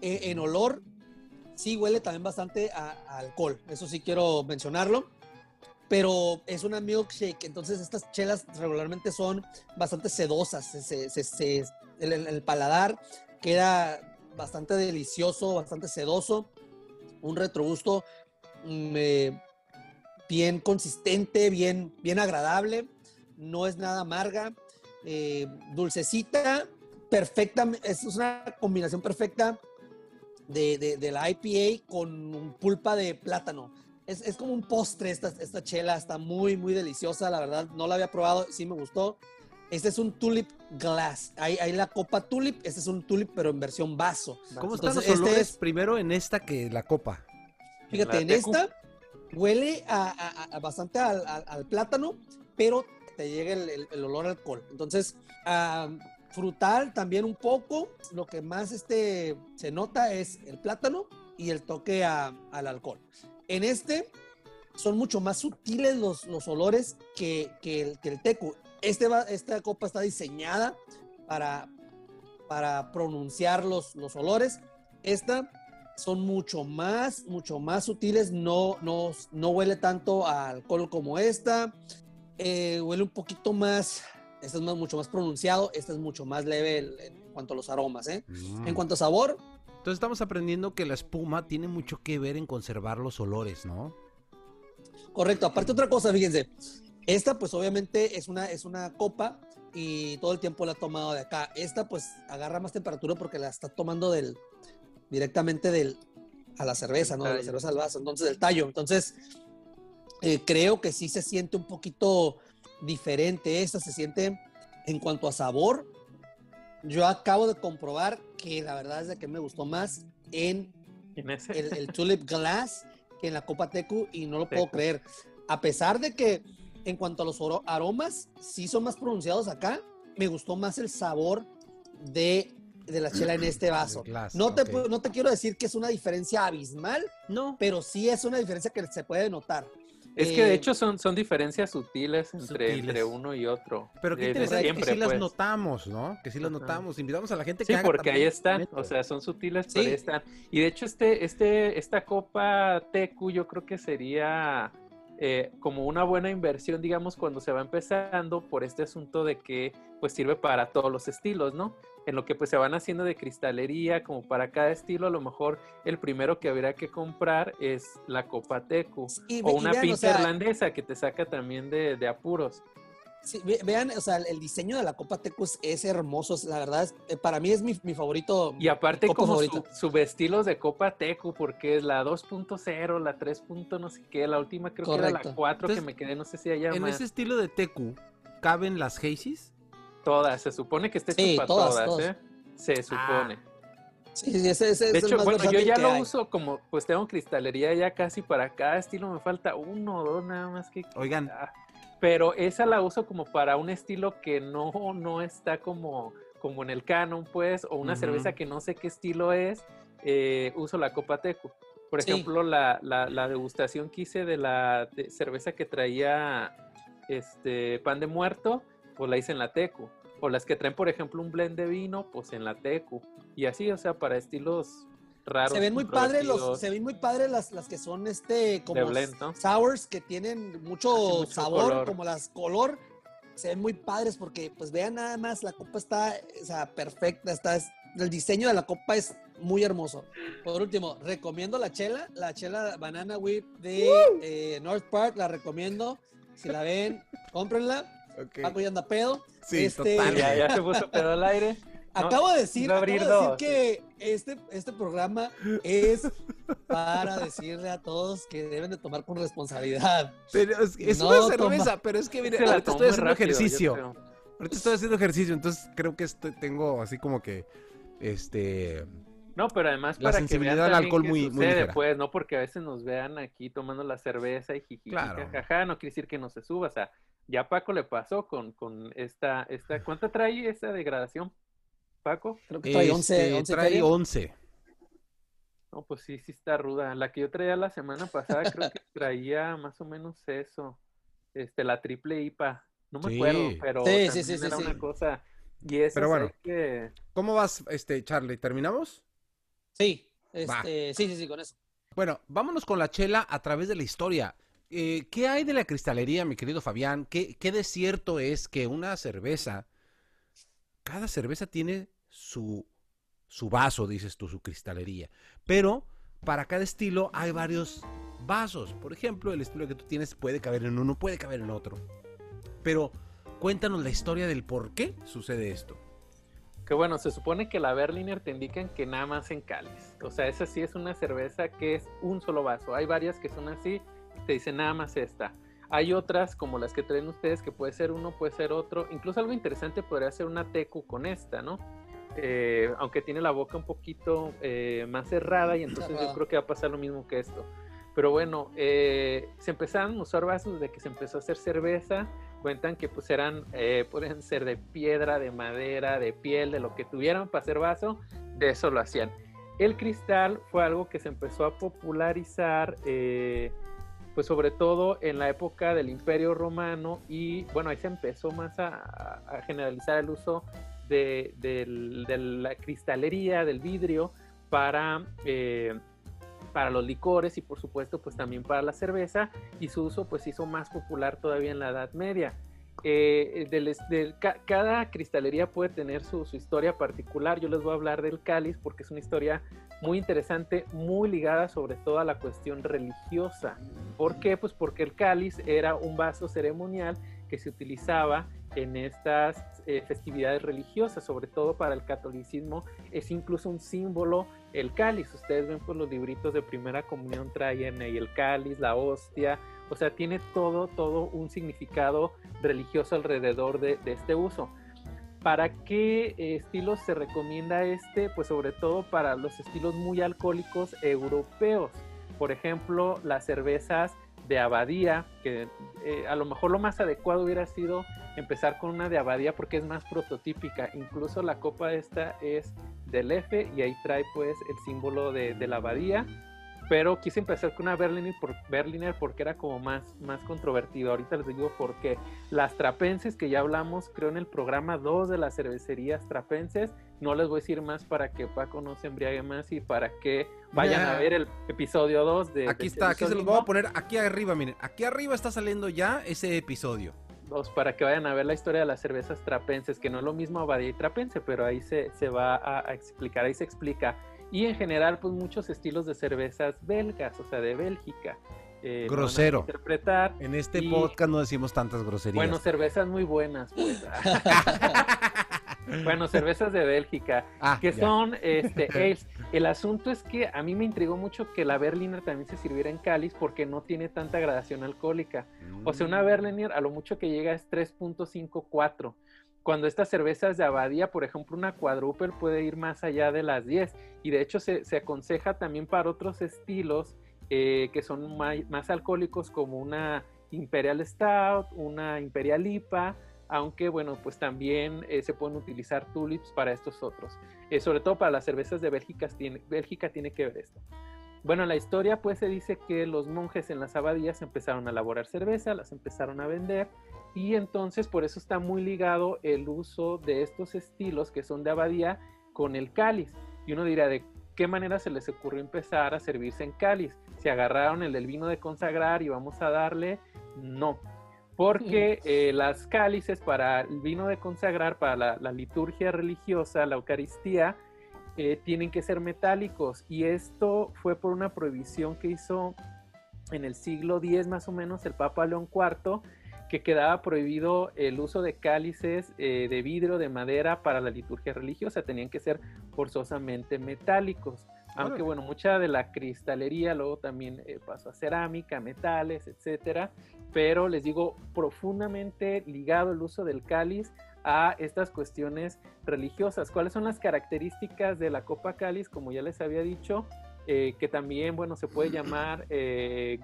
Eh, en olor sí huele también bastante a, alcohol, eso sí quiero mencionarlo, pero es una milkshake, entonces estas chelas regularmente son bastante sedosas, el, paladar queda bastante delicioso, bastante sedoso, un retrogusto mm, eh, bien consistente, bien, bien agradable, no es nada amarga, eh, dulcecita, perfecta, es una combinación perfecta de, la IPA con pulpa de plátano. Es, como un postre esta, esta chela, está muy, muy deliciosa, la verdad, no la había probado, sí me gustó. Este es un tulip glass. Hay, hay la copa tulip, este es un tulip pero en versión vaso. ¿Cómo están los este olores primero en esta que la copa? Fíjate, en esta huele a, bastante al, plátano, pero te llega el, el, olor al alcohol. Entonces, frutal también un poco. Lo que más este, se nota es el plátano y el toque al alcohol. En este son mucho más sutiles los, los olores que, que, el, que el tecu. Este esta copa está diseñada para, para pronunciar los, los olores. Esta son mucho más, mucho más sutiles. No, no, no huele tanto a alcohol como esta. Eh, huele un poquito más este es mucho más pronunciado, este es mucho más leve en cuanto a los aromas. ¿eh? Mm. En cuanto a sabor. Entonces estamos aprendiendo que la espuma tiene mucho que ver en conservar los olores, ¿no? Correcto. Aparte otra cosa, fíjense. Esta pues obviamente es una, es una copa y todo el tiempo la ha tomado de acá. Esta pues agarra más temperatura porque la está tomando del directamente del a la cerveza, ¿no? De la cerveza al vaso, entonces del tallo. Entonces eh, creo que sí se siente un poquito diferente esta, se siente en cuanto a sabor. Yo acabo de comprobar que la verdad es de que me gustó más en el, el Tulip Glass que en la Copa Tecu y no lo puedo creer. A pesar de que en cuanto a los aromas, sí son más pronunciados acá, me gustó más el sabor de, de la chela en este vaso. no, te, no te quiero decir que es una diferencia abismal, no. pero sí es una diferencia que se puede notar. Es que de eh, hecho son, son diferencias sutiles entre, entre uno y otro. Pero qué interesante que sí las pues. notamos, ¿no? Que sí las notamos. Invitamos a la gente que Sí, porque ahí están. O sea, son sutiles, pero ahí están. Y de hecho, este, este, esta copa TQ yo creo que sería eh, como una buena inversión, digamos, cuando se va empezando por este asunto de que pues sirve para todos los estilos, ¿no? En lo que pues se van haciendo de cristalería, como para cada estilo, a lo mejor el primero que habría que comprar es la Copa Tecu o una pinta irlandesa que te saca también de apuros vean, o sea, el diseño de la Copa Tecus es hermoso, la verdad, eh, para mí es mi, favorito. Y aparte como su, estilos de Copa Tecu, porque es la 2.0, la 3. no sé qué, la última creo que era la 4 que me quedé, no sé si allá En ese estilo de Tecu, ¿caben las Hazes? Todas, se supone que esté sí, para todas, ¿eh? Se supone. Sí, ese, ese, de hecho, bueno, yo ya lo uso como, pues tengo cristalería ya casi para cada estilo, me falta uno o dos nada más que... Oigan, ah pero esa la uso como para un estilo que no, no está como, como en el canon, pues, o una cerveza que no sé qué estilo es, eh, uso la Copa Tecu. Por ejemplo, la, la, degustación que hice de la cerveza que traía este pan de muerto, pues la hice en la Tecu. O las que traen, por ejemplo, un blend de vino, pues en la Tecu. Y así, o sea, para estilos se ven muy padres los, se ven muy padres las, las que son este como sours que tienen mucho, sabor, como las color. Se ven muy padres porque pues vean nada más, la copa está o sea, perfecta, está el diseño de la copa es muy hermoso. Por último, recomiendo la chela, la chela Banana Whip de eh, North Park, la recomiendo. Si la ven, cómprenla. Paco ya anda pedo. Sí, este, Ya, ya se puso pedo al aire. Acabo de decir, acabo que este, este programa es para decirle a todos que deben de tomar con responsabilidad. Pero es, una cerveza, pero es que mire, ahorita estoy haciendo ejercicio. Ahorita estoy haciendo ejercicio, entonces creo que tengo así como que este no, pero además la para sensibilidad que vean al alcohol muy, muy pues, no porque a veces nos vean aquí tomando la cerveza y jiji, jajaja, no quiere decir que no se suba, o sea, ya Paco le pasó con, con esta, esta, ¿cuánto trae esta degradación? Paco? Creo que trae 11. Este, trae 11. No, pues sí, sí está ruda. La que yo traía la semana pasada creo que traía más o menos eso. Este, la triple IPA. No me acuerdo, pero sí, sí, sí, era una cosa. Y eso pero bueno, que... ¿cómo vas, este, Charlie? ¿Terminamos? Sí, este, sí, sí, sí, con eso. Bueno, vámonos con la chela a través de la historia. Eh, ¿Qué hay de la cristalería, mi querido Fabián? ¿Qué, ¿Qué de cierto es que una cerveza cada cerveza tiene su, su vaso, dices tú, su cristalería. Pero para cada estilo hay varios vasos. Por ejemplo, el estilo que tú tienes puede caber en uno, puede caber en otro. Pero cuéntanos la historia del por qué sucede esto. Que bueno, se supone que la Berliner te indican que nada más en cáliz. O sea, esa sí es una cerveza que es un solo vaso. Hay varias que son así, te dicen nada más esta. Hay otras como las que traen ustedes que puede ser uno, puede ser otro. Incluso algo interesante podría ser una tecu con esta, ¿no? Eh, aunque tiene la boca un poquito eh, más cerrada y entonces yo creo que va a pasar lo mismo que esto. Pero bueno, eh, se empezaron a usar vasos desde que se empezó a hacer cerveza. Cuentan que pues eran, pueden ser de piedra, de madera, de piel, de lo que tuvieran para hacer vaso, de eso lo hacían. El cristal fue algo que se empezó a popularizar pues sobre todo en la época del Imperio Romano y bueno, ahí se empezó más a, generalizar el uso de, la cristalería, del vidrio para, eh, para los licores y por supuesto pues también para la cerveza y su uso pues hizo más popular todavía en la Edad Media. Eh, cada cristalería puede tener su, historia particular. Yo les voy a hablar del cáliz porque es una historia muy interesante, muy ligada sobre todo a la cuestión religiosa. ¿Por qué? Pues porque el cáliz era un vaso ceremonial que se utilizaba en estas eh, festividades religiosas, sobre todo para el catolicismo, es incluso un símbolo el cáliz. Ustedes ven por los libritos de primera comunión traen ahí el cáliz, la hostia, o sea, tiene todo, todo un significado religioso alrededor de, este uso. ¿Para qué estilos se recomienda este? Pues sobre todo para los estilos muy alcohólicos europeos. Por ejemplo, las cervezas de abadía, que eh, a lo mejor lo más adecuado hubiera sido empezar con una de abadía porque es más prototípica. Incluso la copa esta es del F y ahí trae pues el símbolo de, de la abadía pero quise empezar con una Berliner, por, Berliner porque era como más, más controvertido. Ahorita les digo por qué. Las trapenses, que ya hablamos, creo en el programa 2 de las cervecerías trapenses, no les voy a decir más para que Paco no se embriague más y para que vayan a ver el episodio 2 de... Aquí está, aquí se los voy a poner aquí arriba, miren, aquí arriba está saliendo ya ese episodio. Dos, para que vayan a ver la historia de las cervezas trapenses, que no es lo mismo Abadía y Trapense, pero ahí se, se va a explicar, ahí se explica y en general pues muchos estilos de cervezas belgas, o sea, de Bélgica. Eh, Grosero. Interpretar. En este podcast no decimos tantas groserías. Bueno, cervezas muy buenas, pues. bueno, cervezas de Bélgica, ah, que son este El asunto es que a mí me intrigó mucho que la Berliner también se sirviera en cáliz porque no tiene tanta gradación alcohólica. O sea, una mm. Berliner a lo mucho que llega es 3.54 cuando estas cervezas de abadía, por ejemplo, una quadruple puede ir más allá de las 10 y de hecho se, aconseja también para otros estilos eh, que son más, alcohólicos como una Imperial Stout, una Imperial IPA, aunque bueno, pues también eh, se pueden utilizar tulips para estos otros. Eh, sobre todo para las cervezas de Bélgica Bélgica tiene que ver esto. Bueno, la historia pues se dice que los monjes en las abadías empezaron a elaborar cerveza, las empezaron a vender y entonces por eso está muy ligado el uso de estos estilos que son de abadía con el cáliz. Y uno dirá, ¿de qué manera se les ocurrió empezar a servirse en cáliz? ¿Se agarraron el del vino de consagrar y vamos a darle? No, porque eh, las cálices para el vino de consagrar, para la, liturgia religiosa, la Eucaristía, eh, tienen que ser metálicos. Y esto fue por una prohibición que hizo en el siglo X más o menos el Papa León IV que quedaba prohibido el uso de cálices eh, de vidrio, de madera para la liturgia religiosa, tenían que ser forzosamente metálicos. Aunque bueno, mucha de la cristalería luego también eh, pasó a cerámica, metales, etcétera, pero les digo, profundamente ligado el uso del cáliz a estas cuestiones religiosas. ¿Cuáles son las características de la copa cáliz? Como ya les había dicho, eh, que también, bueno, se puede llamar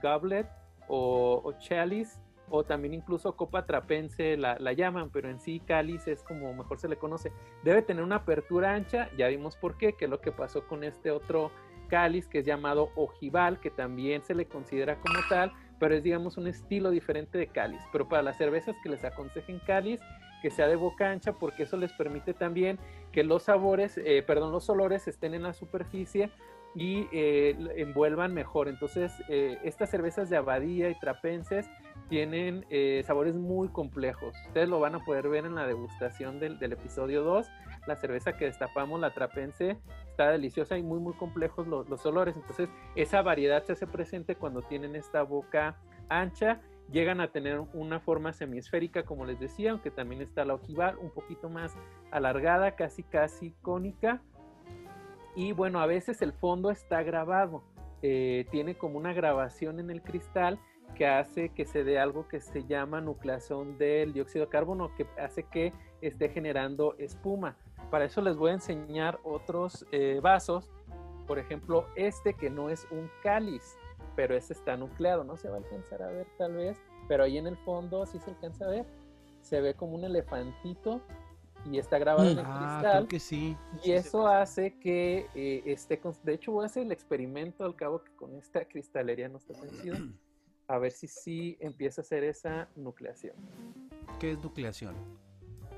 goblet o, chalice, o también incluso copa trapense la, llaman, pero en sí cáliz es como mejor se le conoce. Debe tener una apertura ancha, ya vimos por qué, que es lo que pasó con este otro cáliz que es llamado ojival, que también se le considera como tal, pero es digamos un estilo diferente de cáliz. Pero para las cervezas que les aconsejen cáliz, que sea de boca ancha, porque eso les permite también que los sabores, eh, perdón, los olores estén en la superficie y eh, envuelvan mejor. Entonces, eh, estas cervezas de abadía y trapenses tienen sabores muy complejos. Ustedes lo van a poder ver en la degustación del, episodio 2. La cerveza que destapamos, la trapense, está deliciosa y muy, muy complejos los, olores. Entonces, esa variedad se hace presente cuando tienen esta boca ancha. Llegan a tener una forma semiesférica, como les decía, aunque también está la ojival, un poquito más alargada, casi, casi cónica. Y bueno, a veces el fondo está grabado. Eh, tiene como una grabación en el cristal que hace que se dé algo que se llama nucleación del dióxido de carbono, que hace que esté generando espuma. Para eso les voy a enseñar otros eh, vasos, por ejemplo este que no es un cáliz, pero este está nucleado, no se va a alcanzar a ver tal vez, pero ahí en el fondo sí se alcanza a ver, se ve como un elefantito y está grabado en el ah, cristal. que sí. Y eso hace que eh, esté, de hecho voy a hacer el experimento al cabo que con esta cristalería no está vencido. a ver si sí empieza a hacer esa nucleación. ¿Qué es nucleación?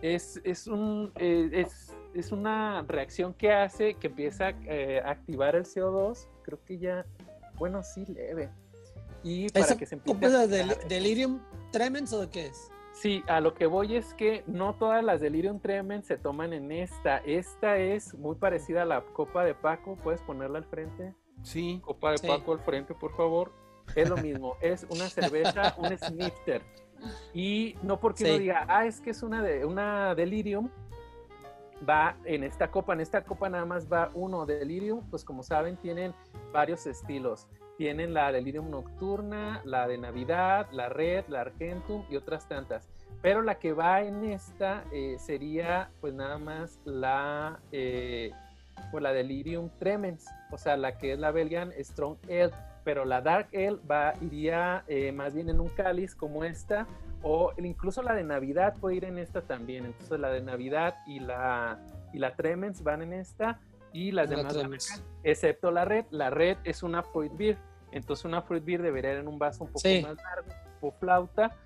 Es, es, un, eh, es, es, una reacción que hace que empieza eh, a activar el CO2. Creo que ya, bueno, sí, leve. Y para que se empiece. A del, ¿Delirium tremens o de qué es? Sí, a lo que voy es que no todas las Delirium Tremens se toman en esta. Esta es muy parecida a la copa de Paco. ¿Puedes ponerla al frente? Sí. Copa de Sí. Paco al frente, por favor. Es lo mismo, es una cerveza, un snifter. Y no porque uno Sí. diga, ah, es que es una, de, una Delirium, va en esta copa. En esta copa nada más va uno Delirium, pues como saben, tienen varios estilos. Tienen la Delirium Nocturna, la de Navidad, la Red, la Argentum y otras tantas. Pero la que va en esta eh, sería pues nada más la, eh, pues, la Delirium Tremens, o sea, la que es la Belgian Strong Ale. Pero la Dark Ale va, iría eh, más bien en un cáliz como esta, o incluso la de Navidad puede ir en esta también. Entonces la de Navidad y la, y la Tremens van en esta, y las La demás van Tremens. excepto la Red. La Red es una Fruit Beer, entonces una Fruit Beer debería ir en un vaso un poco Sí. más largo, tipo flauta.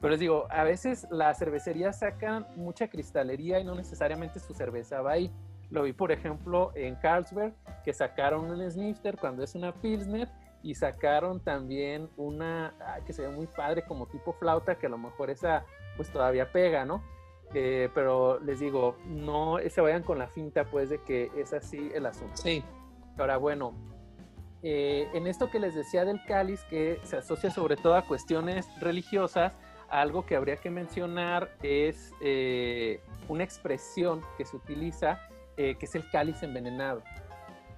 Pero les digo, a veces las cervecerías sacan mucha cristalería y no necesariamente su cerveza va ahí. Lo vi, por ejemplo, en Carlsberg, que sacaron un snifter cuando es una Pilsner y sacaron también una ay, que se ve muy padre como tipo flauta, que a lo mejor esa pues todavía pega, ¿no? Eh, pero les digo, no se vayan con la finta pues de que es así el asunto. Sí. Ahora, bueno, eh, en esto que les decía del cáliz, que se asocia sobre todo a cuestiones religiosas, algo que habría que mencionar es eh, una expresión que se utiliza, eh, que es el cáliz envenenado.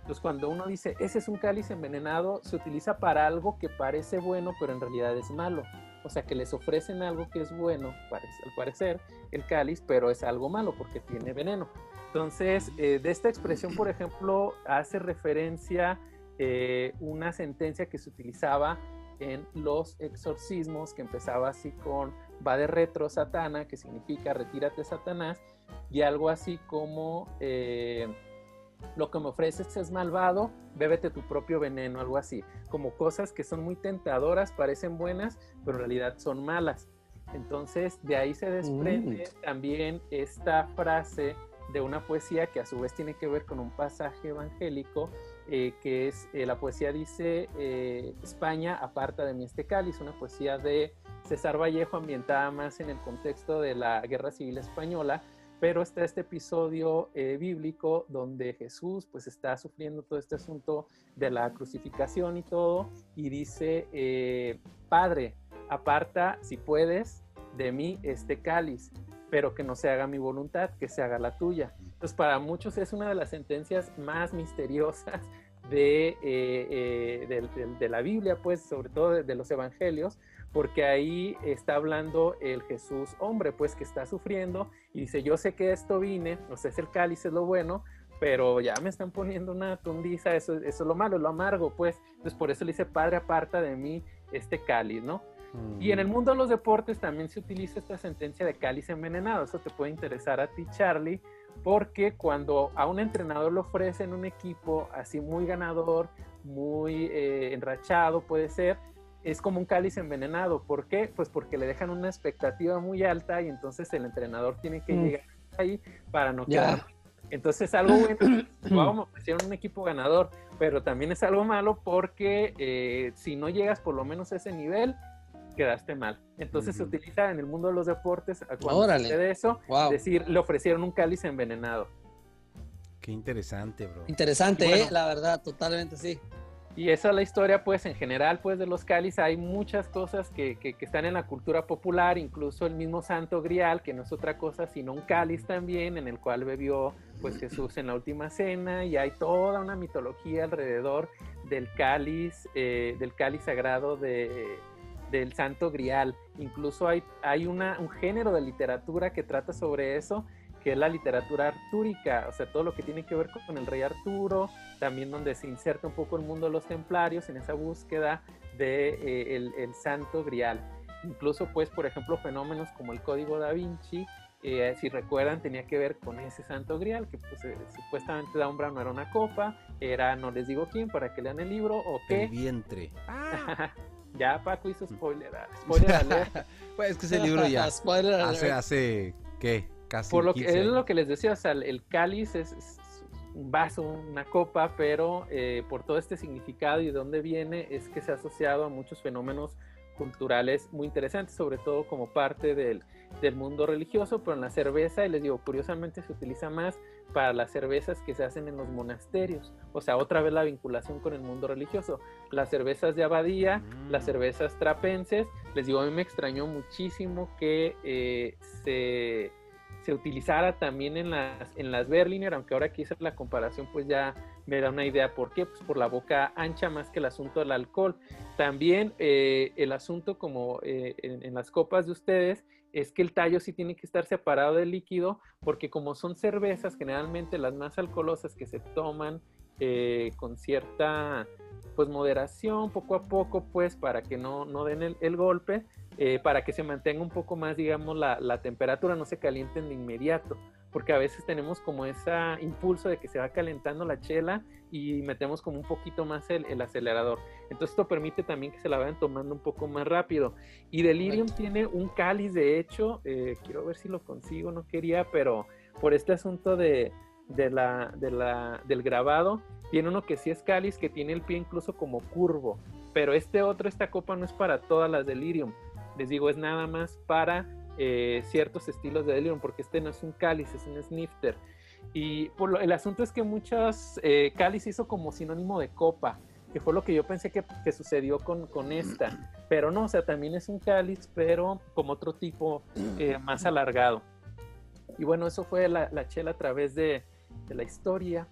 Entonces, cuando uno dice, ese es un cáliz envenenado, se utiliza para algo que parece bueno, pero en realidad es malo. O sea, que les ofrecen algo que es bueno, al parecer, el cáliz, pero es algo malo porque tiene veneno. Entonces, eh, de esta expresión, por ejemplo, hace referencia eh, una sentencia que se utilizaba en los exorcismos, que empezaba así con va de retro satana, que significa retírate Satanás, y algo así como eh, lo que me ofreces es malvado, bébete tu propio veneno, algo así, como cosas que son muy tentadoras, parecen buenas, pero en realidad son malas. Entonces, de ahí se desprende también esta frase de una poesía que a su vez tiene que ver con un pasaje evangélico, eh, que es, eh, la poesía dice, eh, España aparta de mí este cáliz, una poesía de César Vallejo ambientada más en el contexto de la Guerra Civil Española, pero está este episodio eh, bíblico donde Jesús pues está sufriendo todo este asunto de la crucificación y todo, y dice, eh, Padre, aparta si puedes de mí este cáliz, pero que no se haga mi voluntad, que se haga la tuya. Entonces, para muchos es una de las sentencias más misteriosas de, eh, de, de, la Biblia, pues, sobre todo de, los evangelios, porque ahí está hablando el Jesús hombre, pues, que está sufriendo y dice, yo sé que esto vine, o sea, es el cáliz, es lo bueno, pero ya me están poniendo una tundiza, eso, eso es lo malo, lo amargo, pues. Entonces, por eso le dice, Padre, aparta de mí este cáliz, ¿no? Y en el mundo de los deportes también se utiliza esta sentencia de cáliz envenenado. Eso te puede interesar a ti, Charlie, porque cuando a un entrenador le ofrecen un equipo así muy ganador, muy eh, enrachado, puede ser, es como un cáliz envenenado. ¿Por qué? Pues porque le dejan una expectativa muy alta y entonces el entrenador tiene que mm. llegar ahí para no quedar. Yeah. Entonces es algo bueno, vamos, ofrecieron un equipo ganador, pero también es algo malo porque eh, si no llegas por lo menos a ese nivel, quedaste mal. Entonces uh -huh. se utiliza en el mundo de los deportes cuando Órale. sucede eso, wow. decir, le ofrecieron un cáliz envenenado. Qué interesante, bro. Interesante, bueno, eh, la verdad, totalmente sí. Y esa es la historia, pues, en general, pues, de los cáliz. Hay muchas cosas que, que, que, están en la cultura popular, incluso el mismo Santo Grial, que no es otra cosa sino un cáliz también, en el cual bebió, pues, Jesús en la última cena, y hay toda una mitología alrededor del cáliz, eh, del cáliz sagrado de, del Santo Grial. Incluso hay, hay una, un género de literatura que trata sobre eso, que es la literatura artúrica, o sea, todo lo que tiene que ver con el rey Arturo, también donde se inserta un poco el mundo de los templarios en esa búsqueda de eh, el, el, Santo Grial. Incluso, pues, por ejemplo, fenómenos como el Código da Vinci, eh, si recuerdan, tenía que ver con ese Santo Grial, que pues, eh, supuestamente no era una copa, era no les digo quién, para que lean el libro, o qué. El vientre. Ah. ya Paco hizo spoiler, spoiler alert. pues es que ese libro ya spoiler hace, hace, ¿qué? Casi Por lo que es lo que les decía, o sea, el cáliz es, es un vaso, una copa, pero eh, por todo este significado y de dónde viene es que se ha asociado a muchos fenómenos culturales muy interesantes, sobre todo como parte del, del mundo religioso, pero en la cerveza, y les digo, curiosamente se utiliza más para las cervezas que se hacen en los monasterios. O sea, otra vez la vinculación con el mundo religioso. Las cervezas de abadía, las Mm. cervezas trapenses, les digo, a mí me extrañó muchísimo que eh, se, se utilizara también en las, en las Berliner, aunque ahora que hice la comparación, pues ya me da una idea por qué, pues por la boca ancha más que el asunto del alcohol. También eh, el asunto como eh, en, las copas de ustedes es que el tallo sí tiene que estar separado del líquido, porque como son cervezas, generalmente las más alcoholosas que se toman eh, con cierta pues moderación, poco a poco, pues para que no, no den el golpe, eh, para que se mantenga un poco más, digamos, la, la temperatura, no se calienten de inmediato, porque a veces tenemos como ese impulso de que se va calentando la chela y metemos como un poquito más el, el acelerador. Entonces esto permite también que se la vayan tomando un poco más rápido. Y Delirium tiene un cáliz, de hecho, eh, quiero ver si lo consigo, no quería, pero por este asunto de, de la, de la, del grabado, tiene uno que sí es cáliz, que tiene el pie incluso como curvo, pero este otro, esta copa no es para todas las Delirium, les digo, es nada más para eh, ciertos estilos de Delirium, porque este no es un cáliz, es un snifter. Y por lo, el asunto es que muchos eh, cáliz hizo como sinónimo de copa, que fue lo que yo pensé que, que sucedió con, con, esta, pero no, o sea, también es un cáliz, pero como otro tipo eh, más alargado. Y bueno, eso fue la, la chela a través de, de, la historia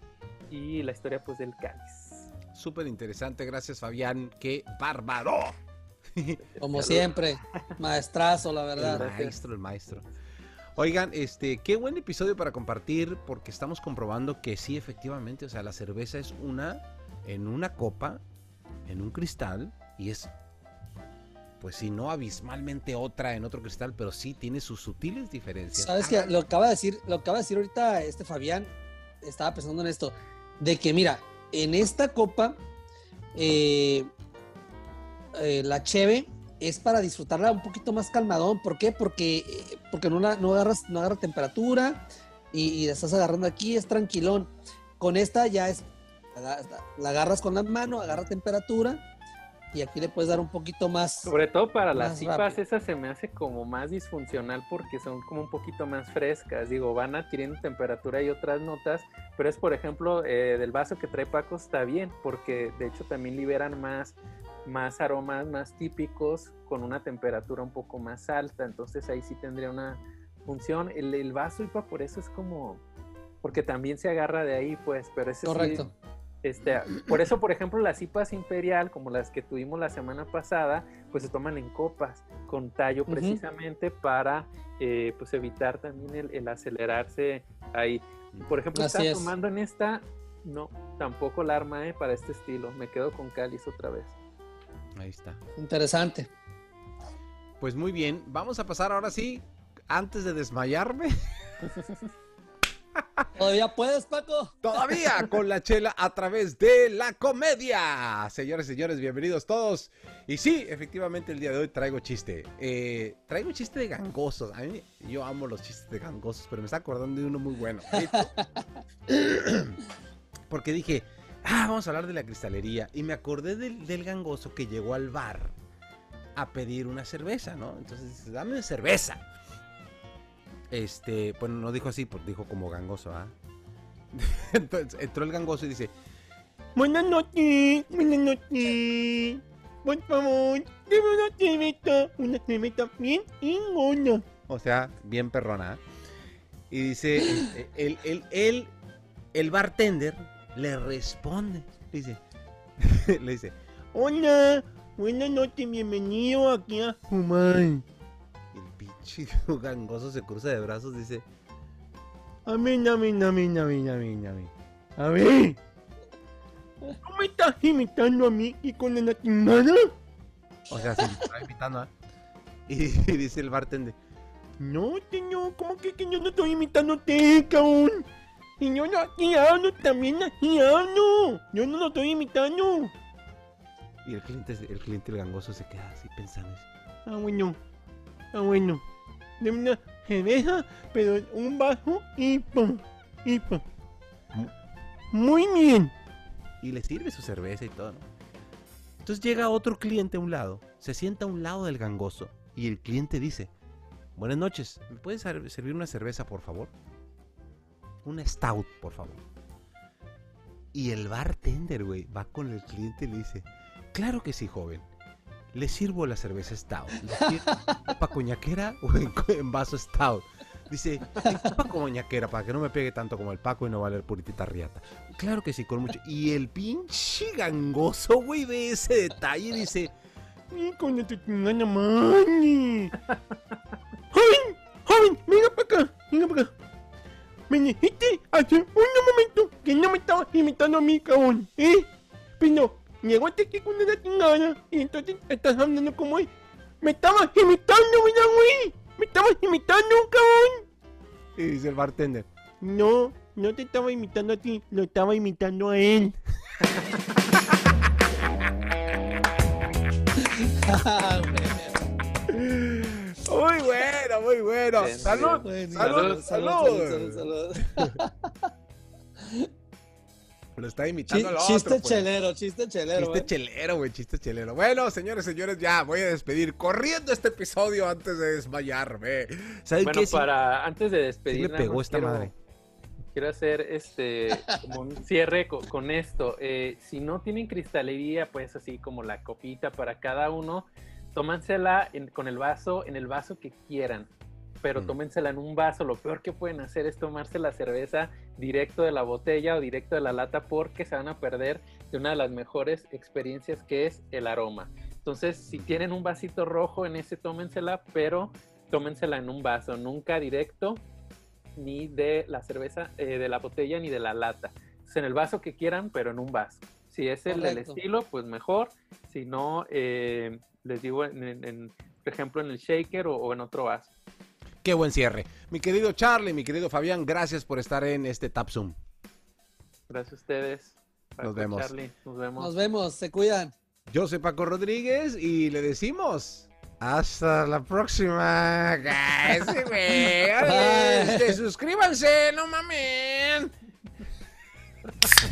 y la historia pues del cáliz. Súper interesante, gracias Fabián, qué bárbaro. Como siempre, maestrazo, la verdad. El maestro, el maestro. Oigan, este, qué buen episodio para compartir porque estamos comprobando que sí, efectivamente, o sea, la cerveza es una en una copa, en un cristal y es, pues sí, no abismalmente otra en otro cristal, pero sí tiene sus sutiles diferencias. Sabes que lo acaba de decir, lo acaba de decir ahorita este Fabián, estaba pensando en esto, de que mira, en esta copa eh, eh, la cheve es para disfrutarla un poquito más calmadón. ¿Por qué? Porque, porque no, la, no, agarras, no agarra temperatura y, y, la estás agarrando aquí, es tranquilón. Con esta ya es, la, la, agarras con la mano, agarra temperatura y aquí le puedes dar un poquito más. Sobre todo para las cipas, esa se me hace como más disfuncional porque son como un poquito más frescas. Digo, van adquiriendo temperatura y otras notas, pero es por ejemplo eh, del vaso que trae Paco está bien porque de hecho también liberan más más aromas más típicos con una temperatura un poco más alta, entonces ahí sí tendría una función. El, el vaso IPA por eso es como, porque también se agarra de ahí, pues, pero ese Correcto. Sí, este, por eso, por ejemplo, las IPAs imperial, como las que tuvimos la semana pasada, pues se toman en copas, con tallo precisamente uh -huh. para eh, pues evitar también el, el, acelerarse ahí. Por ejemplo, Así está es. tomando en esta, no, tampoco la arma eh, para este estilo. Me quedo con cáliz otra vez. Ahí está. Interesante. Pues muy bien, vamos a pasar ahora sí, antes de desmayarme. ¿Todavía puedes, Paco? Todavía con la chela a través de la comedia. Señores, señores, bienvenidos todos. Y sí, efectivamente el día de hoy traigo chiste. Eh, traigo chiste de gangosos. A mí, yo amo los chistes de gangosos, pero me está acordando de uno muy bueno. Porque dije, ah, vamos a hablar de la cristalería. Y me acordé del, del, gangoso que llegó al bar a pedir una cerveza, ¿no? Entonces dame una cerveza. Este, bueno, no dijo así, pues dijo como gangoso, ¿ah? Entonces entró el gangoso y dice, Buenas noches, buenas noches. Por favor, dime una cerveza, una cerveza bien ingona. O sea, bien perrona. Y dice, el, el, el, el, el bartender le responde. Dice, le dice, hola, buenas noches, bienvenido aquí a fumar. Y el pinche gangoso se cruza de brazos, dice, amén, amén, amén, amén, amén, amén. A ver, ¿cómo me estás imitando a mí y con la chingada? O sea, se está imitando, ¿ah? Y, y dice el bartender, no, señor, ¿cómo que, que yo no estoy imitando a cabrón? Y yo no aquí hablo, también aquí hablo. Yo no lo estoy imitando. Y el cliente, el cliente, el gangoso, se queda así pensando. Ah, bueno. Ah, bueno. De una cerveza, pero un vaso y pum. Y pum. Muy bien. Y le sirve su cerveza y todo, ¿no? Entonces llega otro cliente a un lado, se sienta a un lado del gangoso y el cliente dice, buenas noches, ¿me puedes ser- servir una cerveza, por favor? Una stout, por favor. Y el bartender, güey, va con el cliente y le dice, claro que sí, joven. Le sirvo la cerveza stout. ¿Le quiere copa coñaquera o en, vaso stout? Dice, en copa coñaquera para que no me pegue tanto como el Paco y no valer puritita riata. Claro que sí, con mucho. Y el pinche gangoso, güey, ve ese detalle y dice, "Ni coño te. Joven, joven, venga para acá, venga para acá. Me dijiste hace un momento que no me estabas imitando a mí, cabrón, ¿eh? Pero llegaste aquí con una chingada y entonces estás hablando como es. Me estabas imitando, ¿verdad, güey? Me estabas imitando, cabrón. Y dice el bartender, no, no te estaba imitando a ti, lo estaba imitando a él. Bueno, muy bueno. Salud, salud, salud. salud, salud. Lo está imitando al otro. chiste pues. chelero, chiste chelero. Chiste eh. chelero, güey, chiste chelero. Bueno, señores, señores, ya voy a despedir corriendo este episodio antes de desmayarme. ¿Saben Bueno, para antes de despedir, me pegó esta quiero- madre. Quiero hacer este como un cierre co- con, esto. Eh, si no tienen cristalería, pues así como la copita para cada uno, tómansela en- con el vaso, en el vaso que quieran. Pero Mm. tómensela en un vaso. Lo peor que pueden hacer es tomarse la cerveza directo de la botella o directo de la lata porque se van a perder de una de las mejores experiencias que es el aroma. Entonces, si tienen un vasito rojo en ese, tómensela, pero tómensela en un vaso, nunca directo ni de la cerveza, eh, de la botella, ni de la lata. Es en el vaso que quieran, pero en un vaso. Si es el del Correcto. estilo, pues mejor. Si no, eh, les digo, en, en- en, por ejemplo, en el shaker o, o en otro vaso. Qué buen cierre. Mi querido Charlie, mi querido Fabián, gracias por estar en este Tap Zoom. Gracias a ustedes. Nos vemos. Charlie, nos vemos. Nos vemos, se cuidan. Yo soy Paco Rodríguez y le decimos hasta la próxima. Guys, güey. Este, suscríbanse, no mamen.